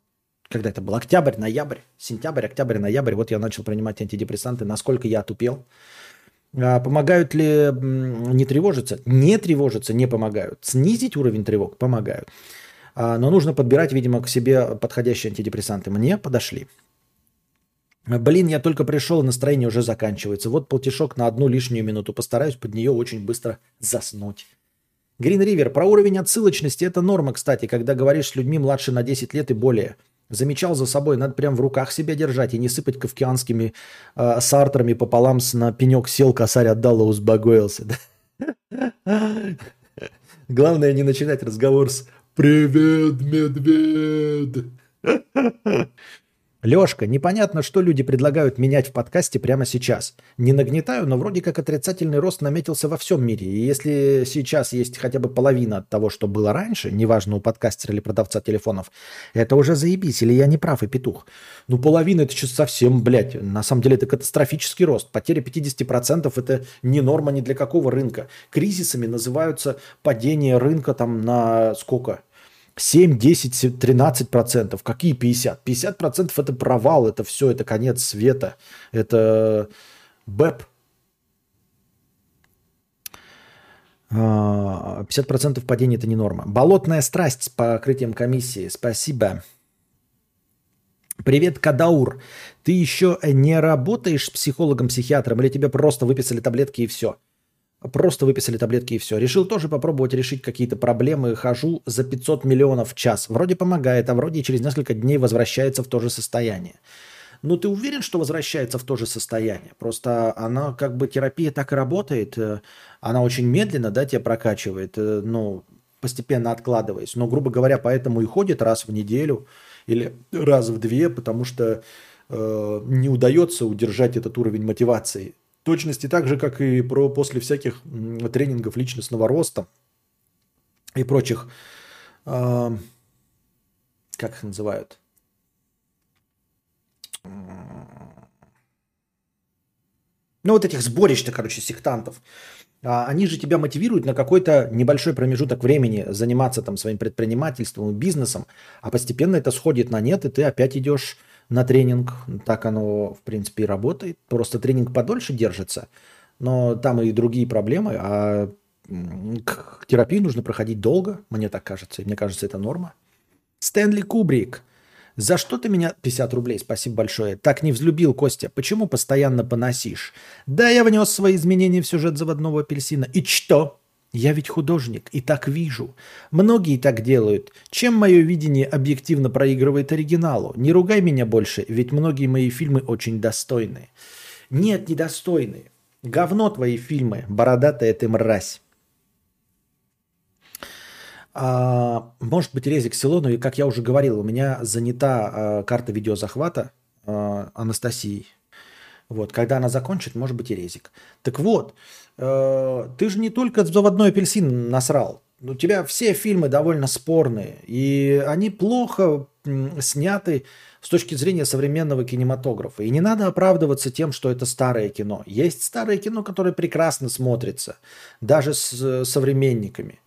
когда это был октябрь, ноябрь, сентябрь, октябрь, ноябрь, вот я начал принимать антидепрессанты, насколько я отупел. А помогают ли не тревожиться? Не тревожиться не помогают. Снизить уровень тревог помогают. А, но нужно подбирать, видимо, к себе подходящие антидепрессанты. Мне подошли. Блин, я только пришел, настроение уже заканчивается. Вот полтишок на одну лишнюю минуту. Постараюсь под нее очень быстро заснуть. Green River. Про уровень отсылочности это норма, кстати, когда говоришь с людьми младше на 10 лет и более. Замечал за собой, надо прям в руках себя держать и не сыпать кавкианскими э, сартрами пополам с на пенек сел, косарь отдал и успокоился. Главное не начинать разговор с «Привет, медведь!» Лешка, непонятно, что люди предлагают менять в подкасте прямо сейчас. Не нагнетаю, но вроде как отрицательный рост наметился во всем мире. И если сейчас есть хотя бы половина от того, что было раньше, неважно у подкастера или продавца телефонов, это уже заебись, или я не прав и петух. Ну, половина это сейчас совсем, блядь, на самом деле это катастрофический рост. Потеря 50% это не норма ни для какого рынка. Кризисами называются падение рынка там на сколько? 7, 10, 13 процентов. Какие 50? 50 процентов это провал, это все, это конец света, это БЭП. 50 а, процентов падения это не норма. Болотная страсть с покрытием комиссии. Спасибо. Привет, Кадаур. Ты еще не работаешь психологом-психиатром или тебе просто выписали таблетки и все? Просто выписали таблетки и все. Решил тоже попробовать решить какие-то проблемы. Хожу за 500 миллионов в час. Вроде помогает, а вроде через несколько дней возвращается в то же состояние. Ну, ты уверен, что возвращается в то же состояние? Просто она, как бы, терапия так и работает. Э, она очень медленно, да, тебя прокачивает, ну, постепенно откладываясь. Но, грубо говоря, поэтому и ходит раз в неделю или раз в две, потому что э, не удается удержать этот уровень мотивации точности так же, как и про после всяких тренингов личностного роста и прочих, э, как их называют, ну вот этих сборищ-то, короче, сектантов. А они же тебя мотивируют на какой-то небольшой промежуток времени заниматься там своим предпринимательством, бизнесом, а постепенно это сходит на нет, и ты опять идешь на тренинг. Так оно, в принципе, и работает. Просто тренинг подольше держится, но там и другие проблемы, а к терапии нужно проходить долго, мне так кажется, и мне кажется, это норма. Стэнли Кубрик. За что ты меня... 50 рублей, спасибо большое. Так не взлюбил, Костя. Почему постоянно поносишь? Да, я внес свои изменения в сюжет заводного апельсина. И что? Я ведь художник и так вижу. Многие так делают. Чем мое видение объективно проигрывает оригиналу? Не ругай меня больше, ведь многие мои фильмы очень достойные. Нет, недостойные. Говно твои фильмы, бородатая ты мразь. А, может быть, резик село, но, как я уже говорил, у меня занята а, карта видеозахвата а, Анастасией. Вот, когда она закончит, может быть и резик. Так вот, э, ты же не только заводной апельсин насрал. У тебя все фильмы довольно спорные, и они плохо сняты с точки зрения современного кинематографа. И не надо оправдываться тем, что это старое кино. Есть старое кино, которое прекрасно смотрится, даже с э, современниками.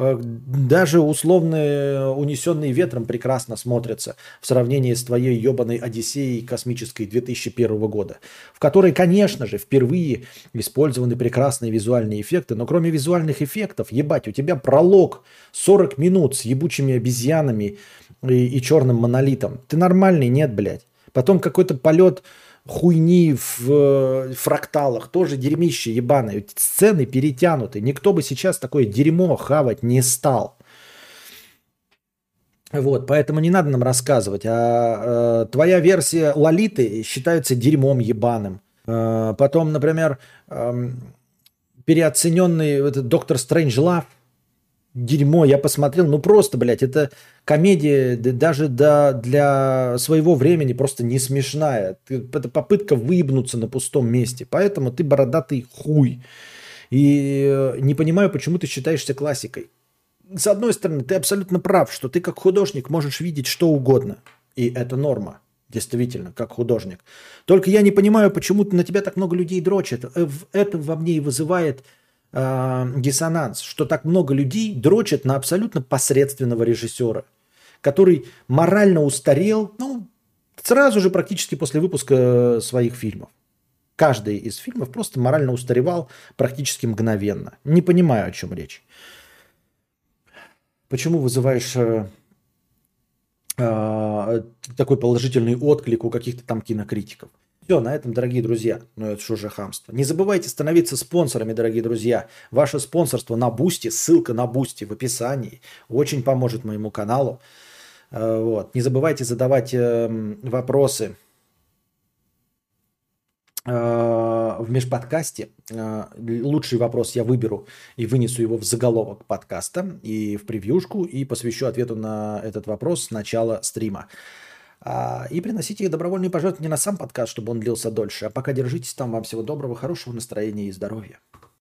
Э, даже условные унесенные ветром прекрасно смотрятся в сравнении с твоей ебаной Одиссеей космической 2001 года, в которой, конечно же, впервые использованы прекрасные визуальные эффекты, но кроме визуальных эффектов, ебать, у тебя пролог 40 минут с ебучими обезьянами и, и черным монолитом. Ты нормальный? Нет, блядь. Потом какой-то полет хуйни в э, фракталах, тоже дерьмище ебаное. Сцены перетянуты. Никто бы сейчас такое дерьмо хавать не стал. Вот, поэтому не надо нам рассказывать. А, э, твоя версия Лолиты считается дерьмом ебаным. Э, потом, например, э, переоцененный этот доктор Стрэндж Лав дерьмо, я посмотрел, ну просто, блядь, это комедия даже до, для своего времени просто не смешная. Это попытка выебнуться на пустом месте. Поэтому ты бородатый хуй. И э, не понимаю, почему ты считаешься классикой. С одной стороны, ты абсолютно прав, что ты как художник можешь видеть что угодно. И это норма. Действительно, как художник. Только я не понимаю, почему на тебя так много людей дрочат. Э, это во мне и вызывает э, диссонанс, что так много людей дрочат на абсолютно посредственного режиссера, который морально устарел, ну, сразу же практически после выпуска своих фильмов. Каждый из фильмов просто морально устаревал практически мгновенно. Не понимаю, о чем речь. Почему вызываешь э, э, такой положительный отклик у каких-то там кинокритиков? Все, на этом, дорогие друзья, ну это что же хамство. Не забывайте становиться спонсорами, дорогие друзья. Ваше спонсорство на Boosty, ссылка на Boosty в описании, очень поможет моему каналу. Э, вот. Не забывайте задавать эм, вопросы э, в межподкасте. Э, лучший вопрос я выберу и вынесу его в заголовок подкаста и в превьюшку и посвящу ответу на этот вопрос с начала стрима. А, и приносите добровольные пожертвования на сам подкаст, чтобы он длился дольше. А пока держитесь там. Вам всего доброго, хорошего настроения и здоровья.